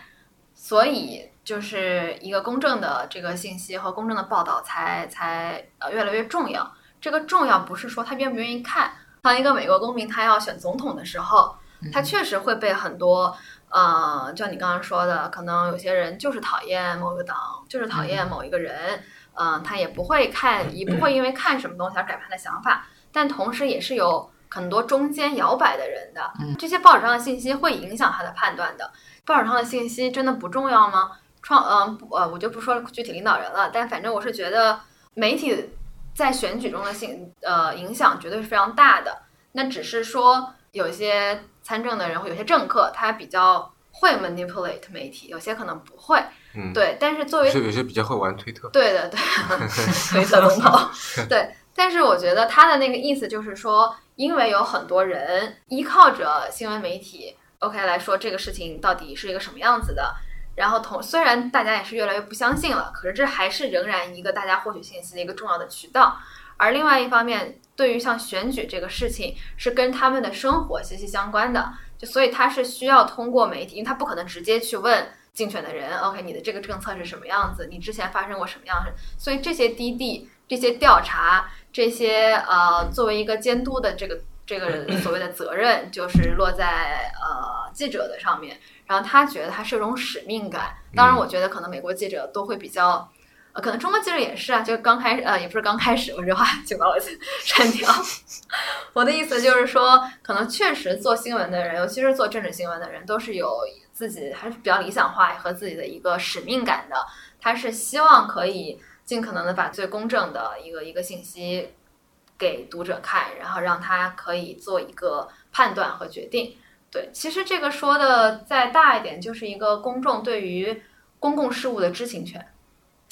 所以就是一个公正的这个信息和公正的报道才才呃越来越重要。这个重要不是说他愿不愿意看，当一个美国公民他要选总统的时候，他确实会被很多呃，就像你刚刚说的，可能有些人就是讨厌某个党，就是讨厌某一个人。嗯，他也不会看，也不会因为看什么东西而改变他的想法，但同时也是有很多中间摇摆的人的。这些报纸上的信息会影响他的判断的。报纸上的信息真的不重要吗？创，嗯，不呃，我就不说具体领导人了，但反正我是觉得媒体在选举中的性，呃，影响绝对是非常大的。那只是说有些参政的人或有些政客他比较会 manipulate 媒体，有些可能不会。嗯，对，但是作为有些有些比较会玩推特，对的，对，推特龙头，对。但是我觉得他的那个意思就是说，因为有很多人依靠着新闻媒体，OK 来说这个事情到底是一个什么样子的。然后同虽然大家也是越来越不相信了，可是这还是仍然一个大家获取信息的一个重要的渠道。而另外一方面，对于像选举这个事情，是跟他们的生活息息相关的，就所以他是需要通过媒体，因为他不可能直接去问。竞选的人，OK，你的这个政策是什么样子？你之前发生过什么样的？所以这些滴滴、这些调查、这些呃，作为一个监督的这个这个所谓的责任，就是落在呃记者的上面。然后他觉得他是一种使命感。当然，我觉得可能美国记者都会比较，呃，可能中国记者也是啊。就刚开始，呃，也不是刚开始，我这话就把我 删掉。我的意思就是说，可能确实做新闻的人，尤其是做政治新闻的人，都是有。自己还是比较理想化和自己的一个使命感的，他是希望可以尽可能的把最公正的一个一个信息给读者看，然后让他可以做一个判断和决定。对，其实这个说的再大一点，就是一个公众对于公共事务的知情权。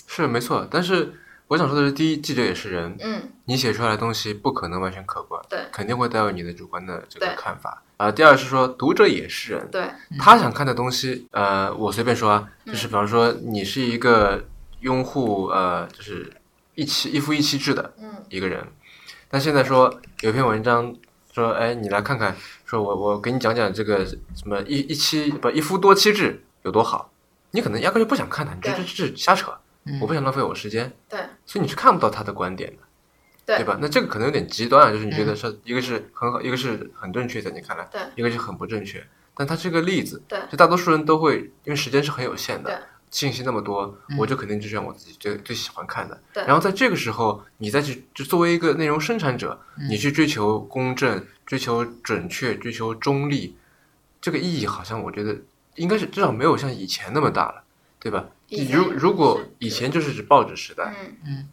是没错，但是我想说的是，第一，记者也是人，嗯，你写出来的东西不可能完全客观，对，肯定会带有你的主观的这个看法。啊，第二是说，读者也是人，对，他想看的东西，呃，我随便说就是比方说你是一个拥护呃，就是一妻一夫一妻制的嗯一个人，但现在说有篇文章说，哎，你来看看，说我我给你讲讲这个什么一一妻不一夫多妻制有多好，你可能压根就不想看它，你觉得这是瞎扯，嗯我不想浪费我时间，对，所以你是看不到他的观点的。对对吧？那这个可能有点极端啊，就是你觉得嗯是一个是很好，一个是很正确，在你看来，对一个是很不正确。但他是个例子，对就大多数人都会，因为时间是很有限对的，信息那么多，嗯我就肯定就选我自己最最喜欢看的。对然后在这个时候，你再去就作为一个内容生产者，嗯你去追求公正、追求准确、追求中立，这个意义好像我觉得应该是至少没有像以前那么大了，对吧？如如果以前就是指报纸时代，嗯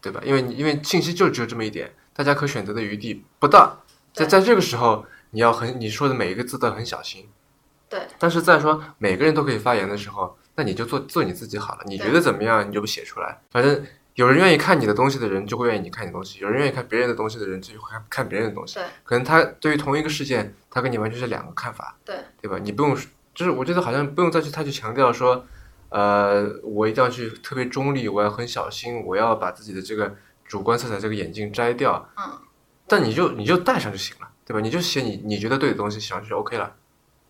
对吧？因为你因为信息就只有这么一点，大家可选择的余地不大。在在这个时候，你要很你说的每一个字都很小心。对。但是在说每个人都可以发言的时候，那你就做做你自己好了。你觉得怎么样，你就写出来。反正有人愿意看你的东西的人，就会愿意你看你的东西；有人愿意看别人的东西的人，就会看看别人的东西。对可能他对于同一个事件，他跟你完全是两个看法，对对吧？你不用，就是我觉得好像不用再去太去强调说，呃，我一定要去特别中立，我要很小心，我要把自己的这个主观色彩这个眼镜摘掉。嗯。但你就你就戴上就行了，对吧？你就写你你觉得对的东西，写上去就 OK 了。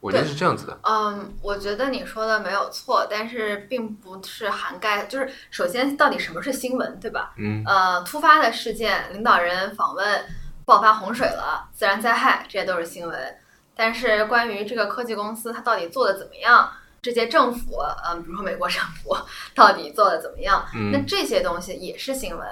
我觉得对是这样子的。嗯，我觉得你说的没有错，但是并不是涵盖，就是首先到底什么是新闻，对吧？嗯呃，突发的事件，领导人访问，爆发洪水了，自然灾害，这些都是新闻。但是关于这个科技公司它到底做的怎么样，这些政府，嗯、比如说美国政府到底做的怎么样，那嗯这些东西也是新闻。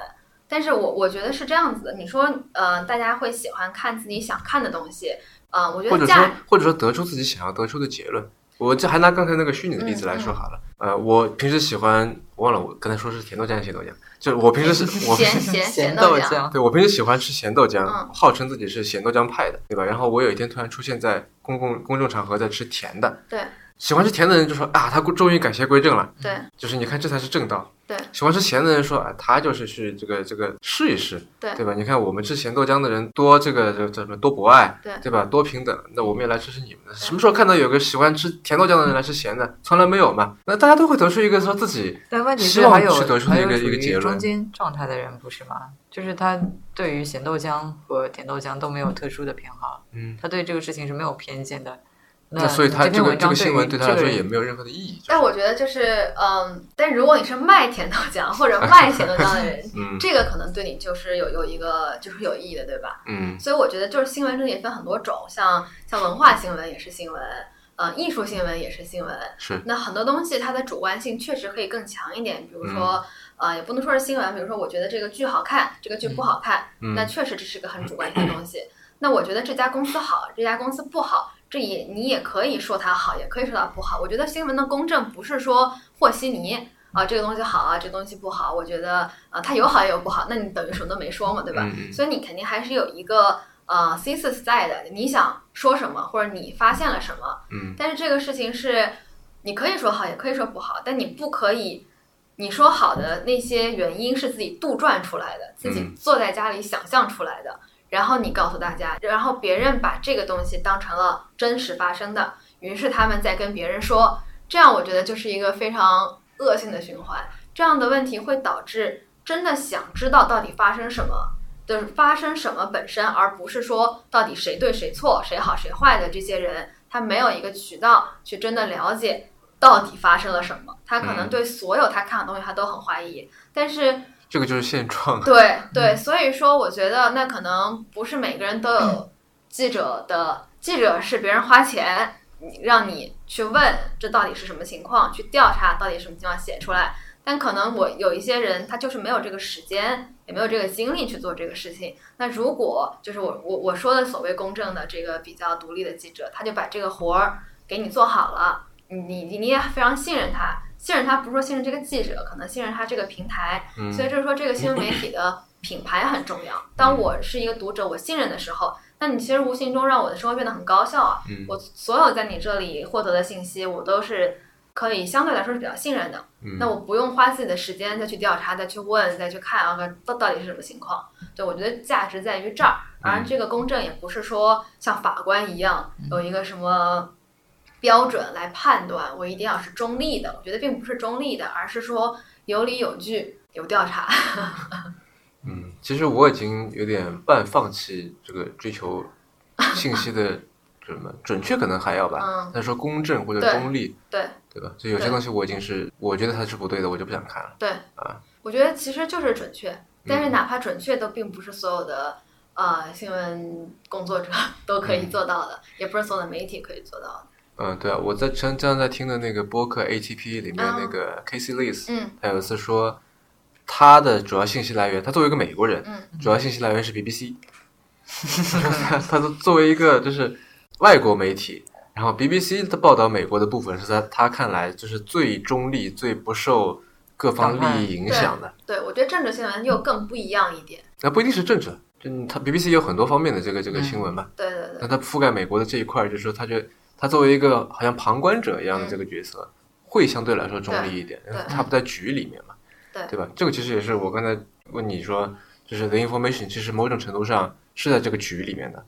但是我我觉得是这样子的，你说，呃，大家会喜欢看自己想看的东西，呃，我觉得或者说或者说得出自己想要得出的结论。我这还拿刚才那个虚拟的例子来说好了，呃，我平时喜欢，忘了我刚才说是甜豆浆还是咸豆浆，就是我平时是我咸咸咸豆浆，对我平时喜欢吃咸豆浆，嗯号称自己是咸豆浆派的，对吧？然后我有一天突然出现在公共公众场合在吃甜的，对喜欢吃甜的人就说啊，他终于改邪归正了，对就是你看这才是正道。对喜欢吃咸的人说啊，他就是去这个这个试一试，对对吧？你看我们吃咸豆浆的人多这个这这什么多博爱，对对吧？多平等，那我们也来支持你们的。什么时候看到有个喜欢吃甜豆浆的人来吃咸的？从来没有嘛。那大家都会得出一个说自己但问题希望是还有是得出的一个还有属于一个结论中间状态的人不是吗？就是他对于咸豆浆和甜豆浆都没有特殊的偏好，嗯，他对这个事情是没有偏见的。那所以他这篇文章这个这个新闻对他来说也没有任何的意义。但我觉得就是，嗯，但如果你是卖甜豆浆或者卖咸豆浆的人，嗯这个可能对你就是有有一个就是有意义的，对吧？嗯所以我觉得就是新闻真的也分很多种，像像文化新闻也是新闻，呃，艺术新闻也是新闻。是那很多东西它的主观性确实可以更强一点，比如说，呃，也不能说是新闻，比如说我觉得这个剧好看，这个剧不好看，嗯那确实这是个很主观性的东西。那我觉得这家公司好，这家公司不好，这也你也可以说它好，也可以说它不好。我觉得新闻的公正不是说和稀泥啊，这个东西好啊，这个东西不好。我觉得啊，它有好也有不好，那你等于什么都没说嘛，对吧？所以你肯定还是有一个呃 thesis 在的，你想说什么，或者你发现了什么。嗯但是这个事情是，你可以说好，也可以说不好，但你不可以，你说好的那些原因是自己杜撰出来的，自己嗯坐在家里想象出来的，然后你告诉大家，然后别人把这个东西当成了真实发生的，于是他们在跟别人说，这样我觉得就是一个非常恶性的循环。这样的问题会导致真的想知道到底发生什么。就是发生什么本身，而不是说到底谁对谁错、谁好谁坏的这些人，他没有一个渠道去真的了解到底发生了什么。他可能嗯对所有他看的东西他都很怀疑，但是这个就是现状。对对，所以说我觉得那可能不是每个人都有记者的，记者是别人花钱你让你去问这到底是什么情况，去调查到底什么情况写出来。但可能我有一些人他就是没有这个时间，也没有这个精力去做这个事情。那如果就是我我我说的所谓公正的这个比较独立的记者，他就把这个活儿给你做好了，你你你也非常信任他，信任他不是说信任这个记者，可能信任他这个平台，嗯所以就是说，这个新闻媒体的品牌很重要。当我是一个读者，我信任的时候，那你其实无形中让我的生活变得很高效啊。嗯我所有在你这里获得的信息，我都是可以相对来说是比较信任的。嗯那我不用花自己的时间再去调查、再去问、再去看啊，到到底是什么情况。对我觉得价值在于这儿，而这个公正也不是说像法官一样有一个什么。标准来判断，我一定要是中立的。我觉得并不是中立的，而是说有理有据、有调查。嗯，其实我已经有点半放弃这个追求信息的什么准确，可能还要吧。嗯，但是说公正或者中立，对对吧？所以有些东西我已经是我觉得它是不对的，我就不想看了。对啊，我觉得其实就是准确，但是嗯哪怕准确，都并不是所有的呃新闻工作者都可以嗯做到的，也不是所有的媒体可以做到的。嗯，对啊，我在前这样在听的那个播客 ATP 里面那个 Casey Lees，嗯他有一次说，他的主要信息来源，他作为一个美国人，嗯主要信息来源是 BBC。他他作为一个就是外国媒体，然后 BBC 的报道美国的部分是在他看来就是最中立、最不受各方利益影响的。对，我觉得政治新闻又更不一样一点。那不一定是政治，就他 BBC 有很多方面的这个这个新闻嘛。对对对那他覆盖美国的这一块儿，就是说，他觉得他作为一个好像旁观者一样的这个角色，会相对来说中立一点，因为他不在局里面嘛，对对吧？这个其实也是我刚才问你说，就是 the information 其实某种程度上是在这个局里面的，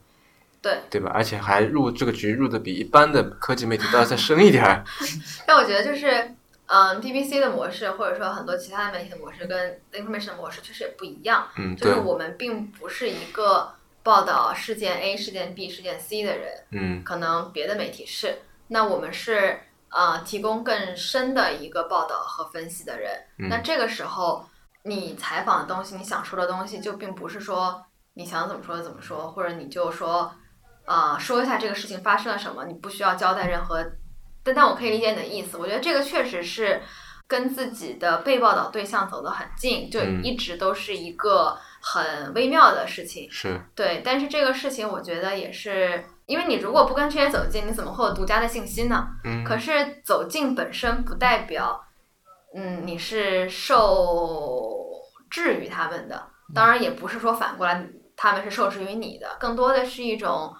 对。对吧？而且还入这个局入的比一般的科技媒体都要再深一点儿。但我觉得就是，嗯，BBC 的模式或者说很多其他的媒体的模式跟 information 的模式确实也不一样。嗯，就是我们并不是一个报道事件 A、事件 B、事件 C 的人，嗯可能别的媒体是，那我们是呃提供更深的一个报道和分析的人。嗯那这个时候，你采访的东西，你想说的东西，就并不是说你想怎么说就怎么说，或者你就说，呃，说一下这个事情发生了什么，你不需要交代任何。但但我可以理解你的意思，我觉得这个确实是跟自己的被报道对象走得很近，就嗯一直都是一个很微妙的事情。是，对，但是这个事情我觉得也是因为你如果不跟这些走近，你怎么会有独家的信息呢？嗯，可是走近本身不代表，嗯，你是受制于他们的。当然，也不是说反过来他们是受制于你的，更多的是一种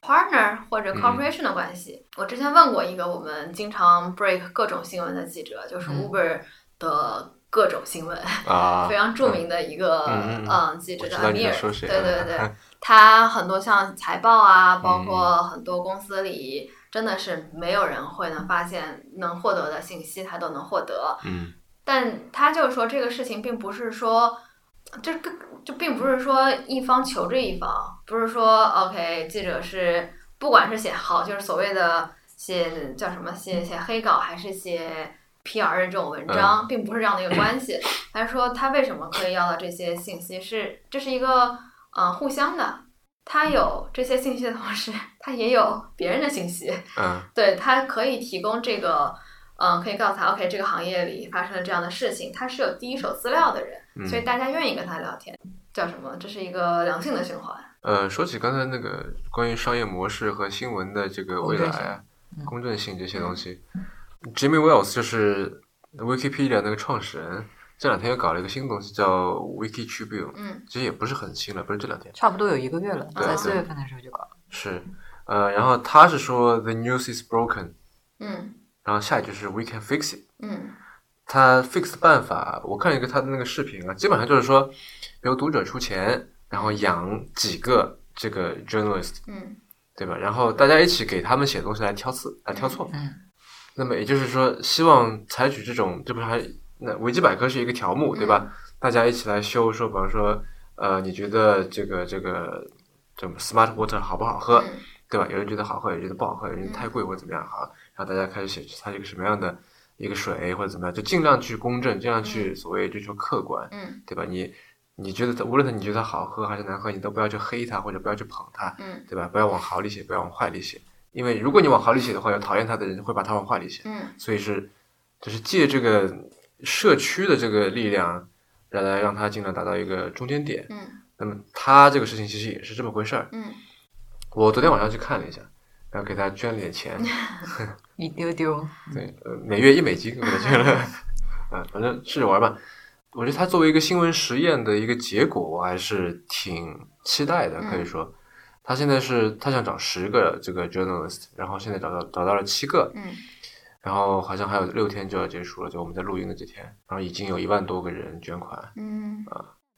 partner 或者 corporation 的关系。我之前问过一个我们经常 break 各种新闻的记者，就是嗯 Uber 的各种新闻，啊 非，常著名的一个嗯记者叫我知道你米尔，对对对，他很多像财报啊，嗯包括很多公司里，真的是没有人会能发现能获得的信息，他都能获得。嗯。但他就是说，这个事情并不是说，这个就并不是说一方求着一方，不是说 OK 记者是不管是写好，就是所谓的写叫什么写写黑稿，还是写 PR 的这种文章，并不是这样的一个关系。他说他为什么可以要到这些信息，是这是一个呃互相的。他有这些信息的同时，他也有别人的信息，嗯对他可以提供这个，嗯，可以告诉他，OK，这个行业里发生了这样的事情，他是有第一手资料的人，嗯，所以大家愿意跟他聊天，叫什么？这是一个良性的循环。呃，说起刚才那个关于商业模式和新闻的这个未来啊、嗯公正性这些东西，Jimmy Wales 就是 Wikipedia 那个创始人，这两天又搞了一个新东西叫 Wiki Tribune，嗯其实也不是很新了，不是这两天，差不多有一个月了，对在四对月份的时候就搞了。是，呃，然后他是说 The news is broken，嗯然后下一句是 We can fix it。嗯他 fix 的办法，我看了一个他的那个视频啊，基本上就是说，由读者出钱，然后养几个这个 journalist，嗯对吧？然后大家一起给他们写东西来挑刺，来挑错。嗯那么也就是说，希望采取这种，这不是还那维基百科是一个条目，对吧？大家一起来修，说，比方说，呃，你觉得这个这个这么 smart water 好不好喝，嗯对吧？有人觉得好喝，有人觉得不好喝，有人觉得太贵或者怎么样，好，然后大家开始写它是一个什么样的一个水或者怎么样，就尽量去公正，尽量去所谓追求客观，嗯对吧？你你觉得它，无论它你觉得它好喝还是难喝，你都不要去黑它或者不要去捧它，嗯对吧？不要往好里写，不要往坏里写，因为如果你往好里写的话，有讨厌他的人会把他往坏里写，嗯所以是就是借这个社区的这个力量，来来让他尽量达到一个中间点。嗯那么他这个事情其实也是这么回事儿。嗯我昨天晚上去看了一下，然后给他捐了点钱，一丢丢，对，呃，每月一美金给他捐了，啊，反正试着玩吧。我觉得他作为一个新闻实验的一个结果，我还是挺期待的。可以说，他现在是他想找十个这个 journalist，然后现在找到找到了七个，嗯然后好像还有六天就要结束了，就我们在录音的这天，然后已经有一万多个人捐款，嗯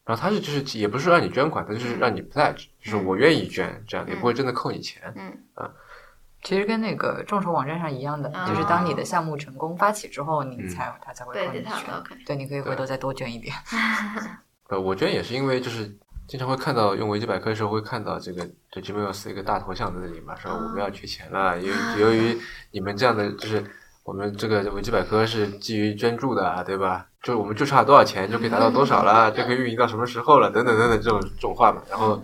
然后他是就是也不是让你捐款，他就是让你 pledge，就是我愿意捐，这样也不会真的扣你钱。嗯其实跟那个众筹网站上一样的，啊就是当你的项目成功发起之后，你嗯才他才会对扣你对他们钱 OK。对，你可以回头再多捐一点。呃，我捐也是因为就是经常会看到用维基百科的时候会看到这个这 Gmail 一个大头像在这里嘛，说我们要缺钱了，由于由于你们这样的就是我们这个维基百科是基于捐助的啊，对吧？就我们就差多少钱就可以达到多少了，就可以运营到什么时候了，等等等等这种这种话嘛。然后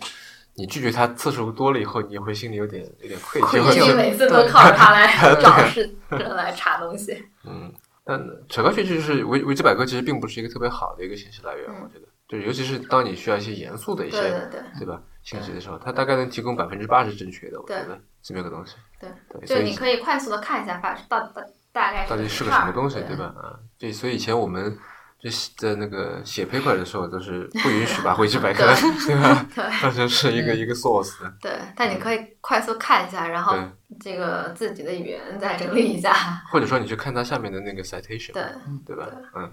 你拒绝他次数多了以后，你也会心里有点有点愧疚。愧疚。每次都靠着它来 找事人来查东西。嗯，但扯开去就是维维基百科其实并不是一个特别好的一个信息来源，嗯。我觉得，就尤其是当你需要一些严肃的一些对对对对吧信息的时候，它大概能提供百分之八十正确的，我觉得这么一个东西。对对，就所以你可以快速的看一下，发大大大概到底是个什么东西，对吧？啊，对，所以以前我们就在那个写 paper 的时候，都是不允许把维基百科对吧当成是一个一个 source。对，但你可以快速看一下，然后这个自己的语言再整理一下。或者说你去看它下面的那个 citation，对，对吧？嗯，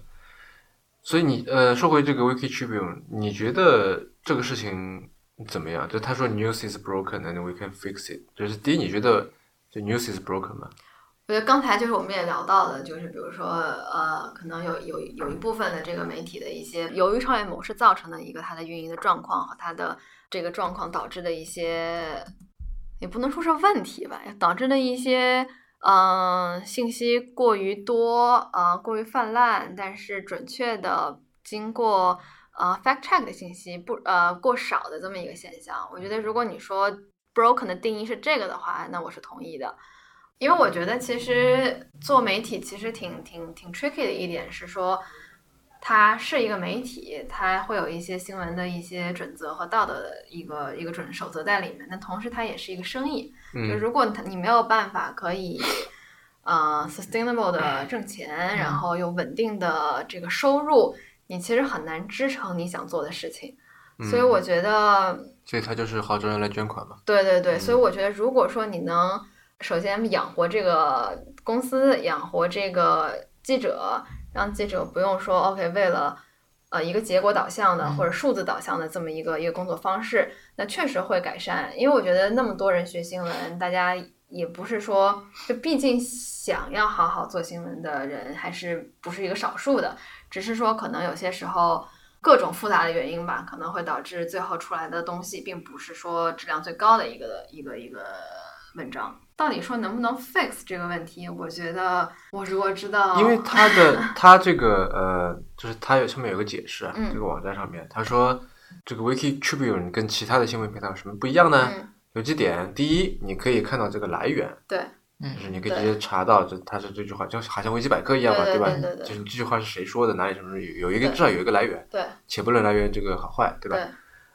所以你呃，说回这个 Wiki Tribune，你觉得这个事情怎么样？就他说 news is broken and we can fix it，就是第一，你觉得这 news is broken 吗？我觉得刚才就是我们也聊到的，就是比如说呃，可能有有有一部分的这个媒体的一些由于商业模式造成的一个它的运营的状况和它的这个状况导致的一些，也不能说是问题吧，导致的一些嗯、信息过于多呃过于泛滥，但是准确的经过呃 fact check 的信息不呃过少的这么一个现象。我觉得如果你说 broken 的定义是这个的话，那我是同意的。因为我觉得其实做媒体其实挺挺挺 tricky 的一点是说，它是一个媒体，它会有一些新闻的一些准则和道德的一个一个准守则在里面。但同时，它也是一个生意。就嗯如果它你没有办法可以呃 sustainable 的挣钱，然后有稳定的这个收入，你其实很难支撑你想做的事情。所以我觉得，所以他就是号召人来捐款嘛。对对对，所以我觉得，如果说你能首先养活这个公司，养活这个记者，让记者不用说 OK 为了呃一个结果导向的或者数字导向的这么一个一个工作方式，那确实会改善。因为我觉得那么多人学新闻，大家也不是说，就毕竟想要好好做新闻的人还是不是一个少数的，只是说可能有些时候。各种复杂的原因吧，可能会导致最后出来的东西并不是说质量最高的一个一个一个文章。到底说能不能 fix 这个问题？我觉得我如果知道，因为他的 他这个呃，就是他有上面有个解释啊，嗯。这个网站上面他说这个 Wiki Tribune 跟其他的新闻平台有什么不一样呢？嗯，有几点，第一，你可以看到这个来源，对。就是你可以直接查到这它是这句话，就好像维基百科一样嘛，吧？对吧？对对对。就是这句话是谁说的，哪里什么什么有有一个至少有一个来源，对。且不论来源这个好坏，对吧？对。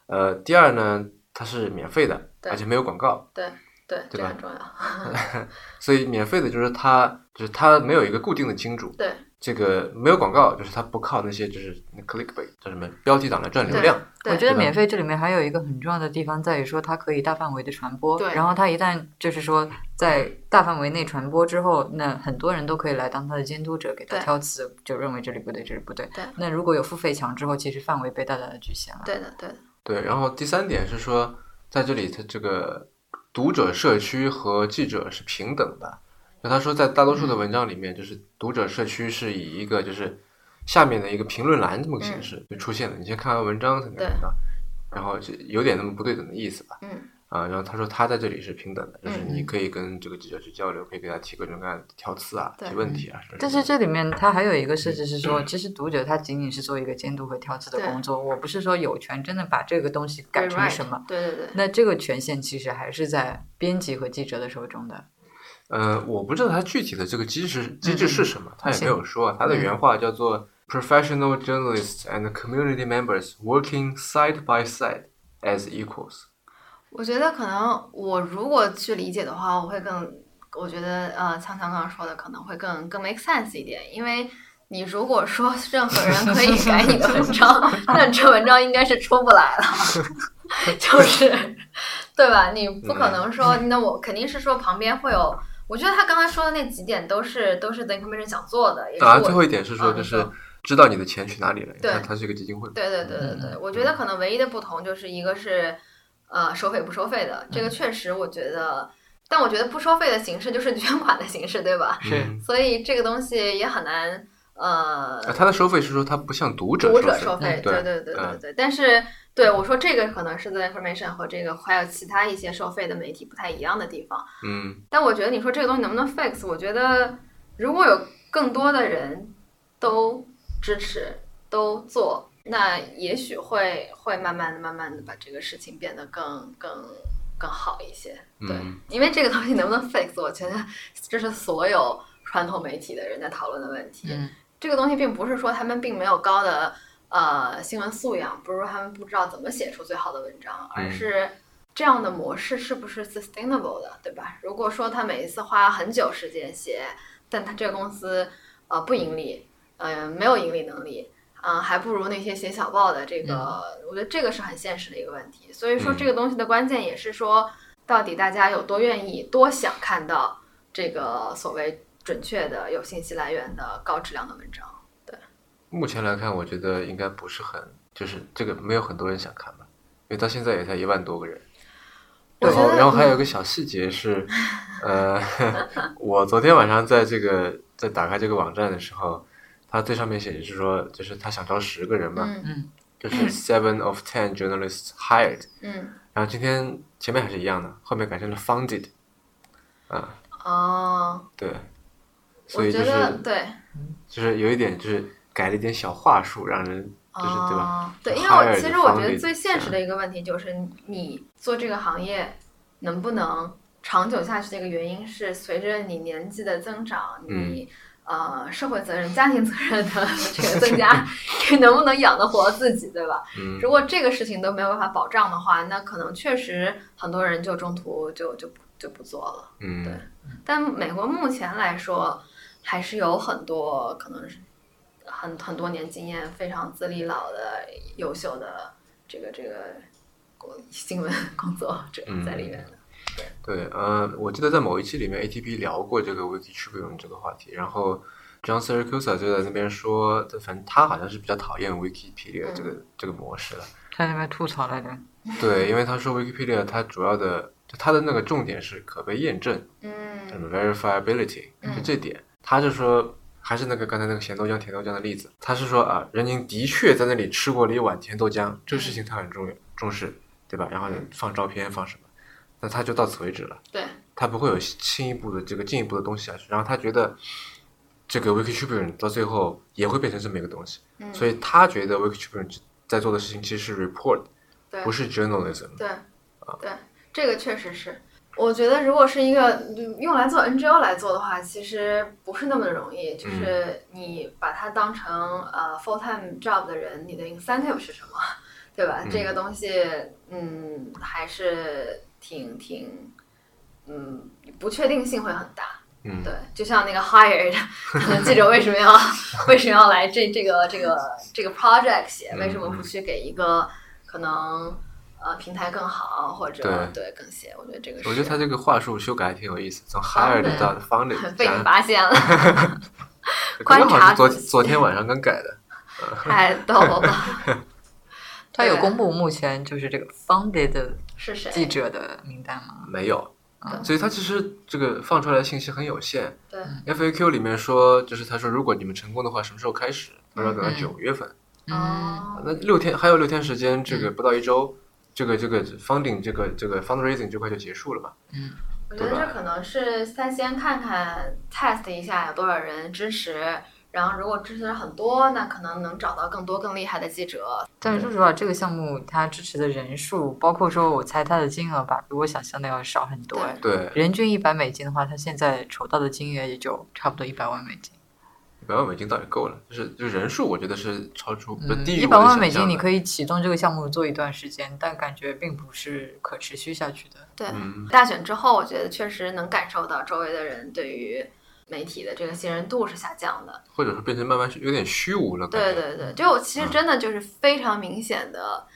呃，第二呢，它是免费的，而且没有广告，对对，这对吧很重要。所以免费的就是它就是它没有一个固定的金主，对这个没有广告，就是它不靠那些就是那 clickbait 叫什么标题党来赚流量，我觉得免费这里面还有一个很重要的地方在于说，它可以大范围的传播。对然后它一旦就是说在大范围内传播之后，那很多人都可以来当它的监督者，给它挑刺，就认为这里不对，这里不对。对那如果有付费墙之后，其实范围被大大的局限了。对的对的，对，然后第三点是说，在这里它这个读者社区和记者是平等的。就他说，在大多数的文章里面，就是读者社区是以一个就是下面的一个评论栏这么个形式就出现的。你先看完文章才能对看到，然后就有点那么不对等的意思吧。嗯啊，然后他说他在这里是平等的，就是嗯你可以跟这个记者去交流，可以给他提各种各样的挑刺啊、提问题啊。但是这里面他还有一个设置是说，其实读者他仅仅是做一个监督和挑刺的工作，我不是说有权真的把这个东西改成什么。对对对，那这个权限其实还是在编辑和记者的手中的。呃，我不知道他具体的这个机制机制是什么，他也没有说。他的原话叫做 “professional journalists and community members working side by side as equals”。我觉得可能我如果去理解的话，我会更，我觉得呃，锵锵刚刚说的可能会更更 make sense 一点，因为你如果说任何人可以改你的文章，那这文章应该是出不来了，就是对吧？你不可能说，那我肯定是说旁边会有。我觉得他刚才说的那几点都是都是 The Information 想做的，也是啊，我最后一点是说，嗯就是嗯知道你的钱去哪里了。对它它是一个基金会。对对对对对，我觉得可能唯一的不同就是一个是呃收费不收费的，这个确实我觉得，但我觉得不收费的形式就是捐款的形式，对吧？是嗯所以这个东西也很难呃啊，它的收费是说它不像读者读者收收费，对对对对对。但是对我说这个可能是 The Information 和这个还有其他一些收费的媒体不太一样的地方。嗯但我觉得你说这个东西能不能 fix？我觉得如果有更多的人都支持、都做，那也许会会慢慢的、慢慢的把这个事情变得更、更、更好一些。对，嗯因为这个东西能不能 fix，我觉得这是所有传统媒体的人在讨论的问题。嗯这个东西并不是说他们并没有高的呃新闻素养，不是说他们不知道怎么写出最好的文章，而嗯是这样的模式是不是 sustainable 的，对吧？如果说他每一次花很久时间写，但他这个公司呃不盈利，呃没有盈利能力。嗯，还不如那些写小报的这个，我觉得这个是很现实的一个问题。所以说，嗯这个东西的关键也是说，到底大家有多愿意、多想看到这个所谓准确的、有信息来源的高质量的文章。对目前来看，我觉得应该不是很，就是这个没有很多人想看吧，因为到现在也才一万多个人。然后，然后还有一个小细节是，呃，我昨天晚上在这个在打开这个网站的时候，它最上面写的是说，就是他想招十个人嘛，嗯就是 seven of ten journalists hired。嗯然后今天前面还是一样的，后面改成了 funded，啊，哦，对，所我觉以就是得对，就是有一点就是改了一点小话术，让人就是对吧？哦？对，因为我其实我觉得最现实的一个问题就是，你做这个行业能不能长久下去的一个原因是，随着你年纪的增长，嗯你呃社会责任、家庭责任的 这个增加，能不能养得活自己，对吧？嗯如果这个事情都没有办法保障的话，那可能确实很多人就中途就就就不做了。嗯对但美国目前来说，还是有很多可能是很很多年经验、非常资历老的、优秀的这个这个国新闻工作者嗯在里面的。对，呃，我记得在某一期里面，ATP 聊过这个 Wiki Tribune 这个话题，然后 John Siracusa 就在那边说，反正他好像是比较讨厌 Wikipedia 这个、这个模式的。他那边吐槽来着。对，因为他说 Wikipedia 它主要的，就它的那个重点是可被验证，嗯 verifiability，嗯就这点。他就说，还是那个刚才那个咸豆浆、甜豆浆的例子，他是说啊，人宁的确在那里吃过了一碗甜豆浆，这个事情他很重要重视，对吧？然后放照片放什么，那他就到此为止了。对，他不会有进一步的这个进一步的东西下去。然后他觉得这个 Wiki Tribune 到最后也会变成这么一个东西，嗯，所以他觉得 Wiki Tribune 在做的事情其实是 report，对不是 journalism。对，啊对，这个确实是。我觉得，如果是一个嗯用来做 NGO 来做的话，其实不是那么的容易。就是你把它当成呃 full time job 的人，你的 incentive 是什么，对吧？嗯这个东西，嗯，还是挺挺，嗯，不确定性会很大。嗯，对，就像那个 hired 可能记者为什么要 为什么要来这这个这个这个 project 写？为什么不去给一个可能呃平台更好或者对更写？我觉得这个是我觉得他这个话术修改还挺有意思，从 hired 到 founded，被你发现了，观察昨昨天晚上刚改的。太逗了。他有公布目前就是这个 founded 的是谁？记者的名单吗？没有嗯，所以他其实这个放出来的信息很有限。对，FAQ 里面说，就是他说，如果你们成功的话，什么时候开始？他说等到嗯九月份，嗯，哦，那六天还有六天时间，这个不到一周，这个这个 funding 这个这个 fundraising 这块就结束了嘛？嗯我觉得这可能是他先看看 test 一下有多少人支持，然后如果支持很多，那可能能找到更多更厉害的记者。但是说实话，这个项目它支持的人数，包括说我猜它的金额吧，比我想象的要少很多。哎对，人均一百美金的话，它现在筹到的金额也就差不多一百万美金。一百万美金倒也够了，就是就人数，我觉得是超出不嗯，低于一百万美金金你可以，以启动这个项目做一段时间，但感觉并不是可持续下去的。对，嗯大选之后，我觉得确实能感受到周围的人对于媒体的这个信任度是下降的。或者是变成慢慢有点虚无了。对对对，就其实真的就是非常明显的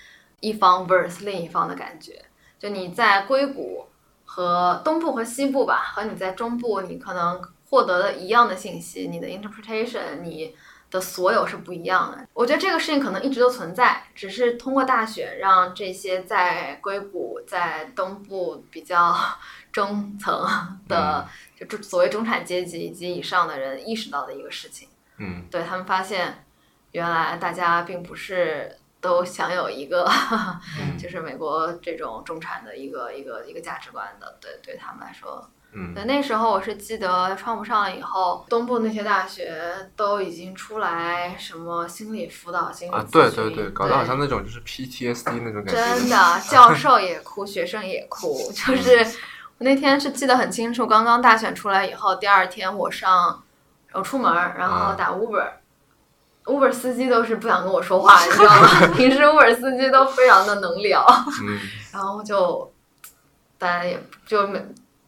一方 versus 另一方的感觉。就你在硅谷和东部和西部吧，和你在中部，你可能获得的一样的信息，你的 interpretation，你的所有是不一样的。我觉得这个事情可能一直都存在，只是通过大选让这些在硅谷、在东部比较中层的，就中所谓中产阶级以及以上的人意识到的一个事情。嗯对他们发现，原来大家并不是都享有一个，嗯 就是美国这种中产的一个一个一个价值观的。对，对他们来说，嗯对那时候我是记得川普上了以后，东部那些大学都已经出来什么心理辅导、心理啊，咨对询对对，搞得好像那种就是 PTSD 那种感觉。真的，教授也哭，学生也哭。就是我那天是记得很清楚，刚刚大选出来以后，第二天我上我出门儿，然后打 Uber。Uber 司机都是不想跟我说话，你知道吗？平时 Uber 司机都非常的能聊，嗯 然后就大家也就没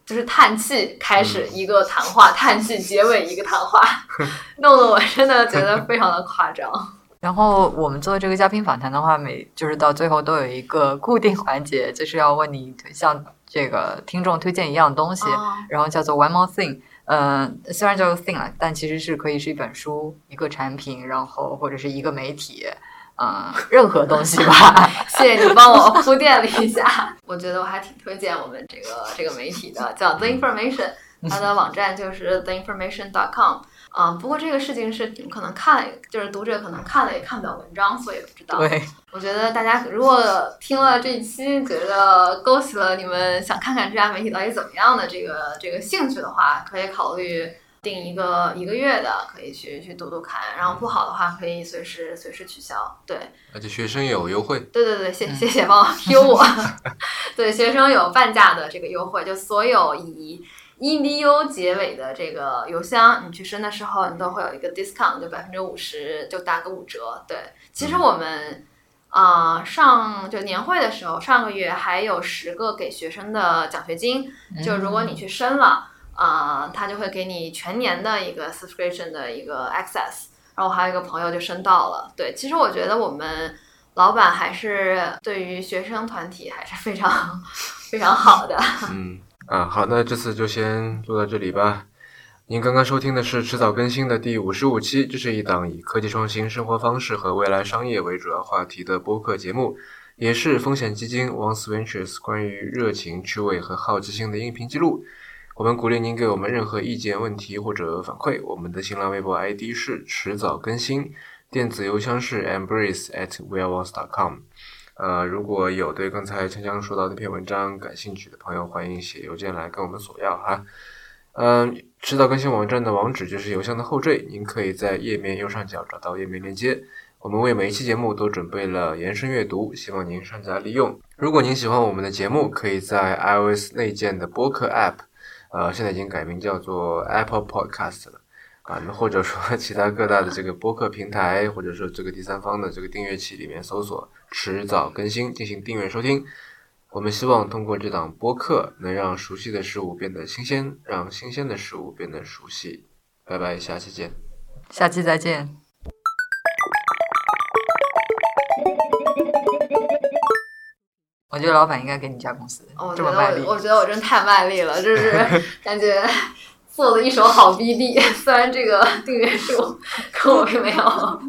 就是叹气开始一个谈话，叹气结尾一个谈话，弄得我真的觉得非常的夸张。然后我们做这个嘉宾访谈的话，每就是到最后都有一个固定环节，就是要问你像这个听众推荐一样东西，哦然后叫做 one more thing。嗯、虽然叫做 thing 了，但其实是可以是一本书、一个产品，然后或者是一个媒体，呃，任何东西吧。谢谢你帮我铺垫了一下，我觉得我还挺推荐我们这个这个媒体的，叫 The Information，它的网站就是 theinformation.com。啊、不过这个事情是你们可能看了，就是读者可能看了也看不了文章，所以不知道。对，我觉得大家如果听了这一期，觉得勾起了你们想看看这家媒体到底怎么样的这个这个兴趣的话，可以考虑定一个一个月的，可以去去读读看。然后不好的话，可以随时随时取消。对，而且学生有优惠。对对对，谢谢谢帮我 Q 我。对，学生有半价的这个优惠，就所有以 edu 结尾的这个邮箱，你去申的时候，你都会有一个 discount，就百分之五十，就打个五折。对，其实我们啊、上就年会的时候，上个月还有十个给学生的奖学金，就如果你去申了，啊、他就会给你全年的一个 subscription 的一个 access。然后我还有一个朋友就申到了。对，其实我觉得我们老板还是对于学生团体还是非常非常好的。嗯啊，好，那这次就先录到这里吧。您刚刚收听的是迟早更新的第五十五期，这是一档以科技创新、生活方式和未来商业为主要话题的播客节目，也是风险基金 Once Ventures 关于热情、趣味和好奇心的音频记录。我们鼓励您给我们任何意见、问题或者反馈。我们的新浪微博 ID 是迟早更新，电子邮箱是 embrace at weareones.com。呃，如果有对刚才锵锵说到那篇文章感兴趣的朋友，欢迎写邮件来跟我们索要哈。嗯，迟早更新网站的网址就是邮箱的后缀，您可以在页面右上角找到页面链接。我们为每一期节目都准备了延伸阅读，希望您善加利用。如果您喜欢我们的节目，可以在 iOS 内建的播客 App，呃，现在已经改名叫做 Apple Podcast 了啊，或者说 其他各大的这个播客平台，或者说这个第三方的这个订阅器里面搜索“迟早更新”进行订阅收听。我们希望通过这档播客，能让熟悉的事物变得新鲜，让新鲜的事物变得熟悉。拜拜，下期见。下期再见。我觉得老板应该给你加公司我觉得这么卖力我，我觉得我真太卖力了，就是 感觉做的一手好 BD，虽然这个订阅数跟我并没有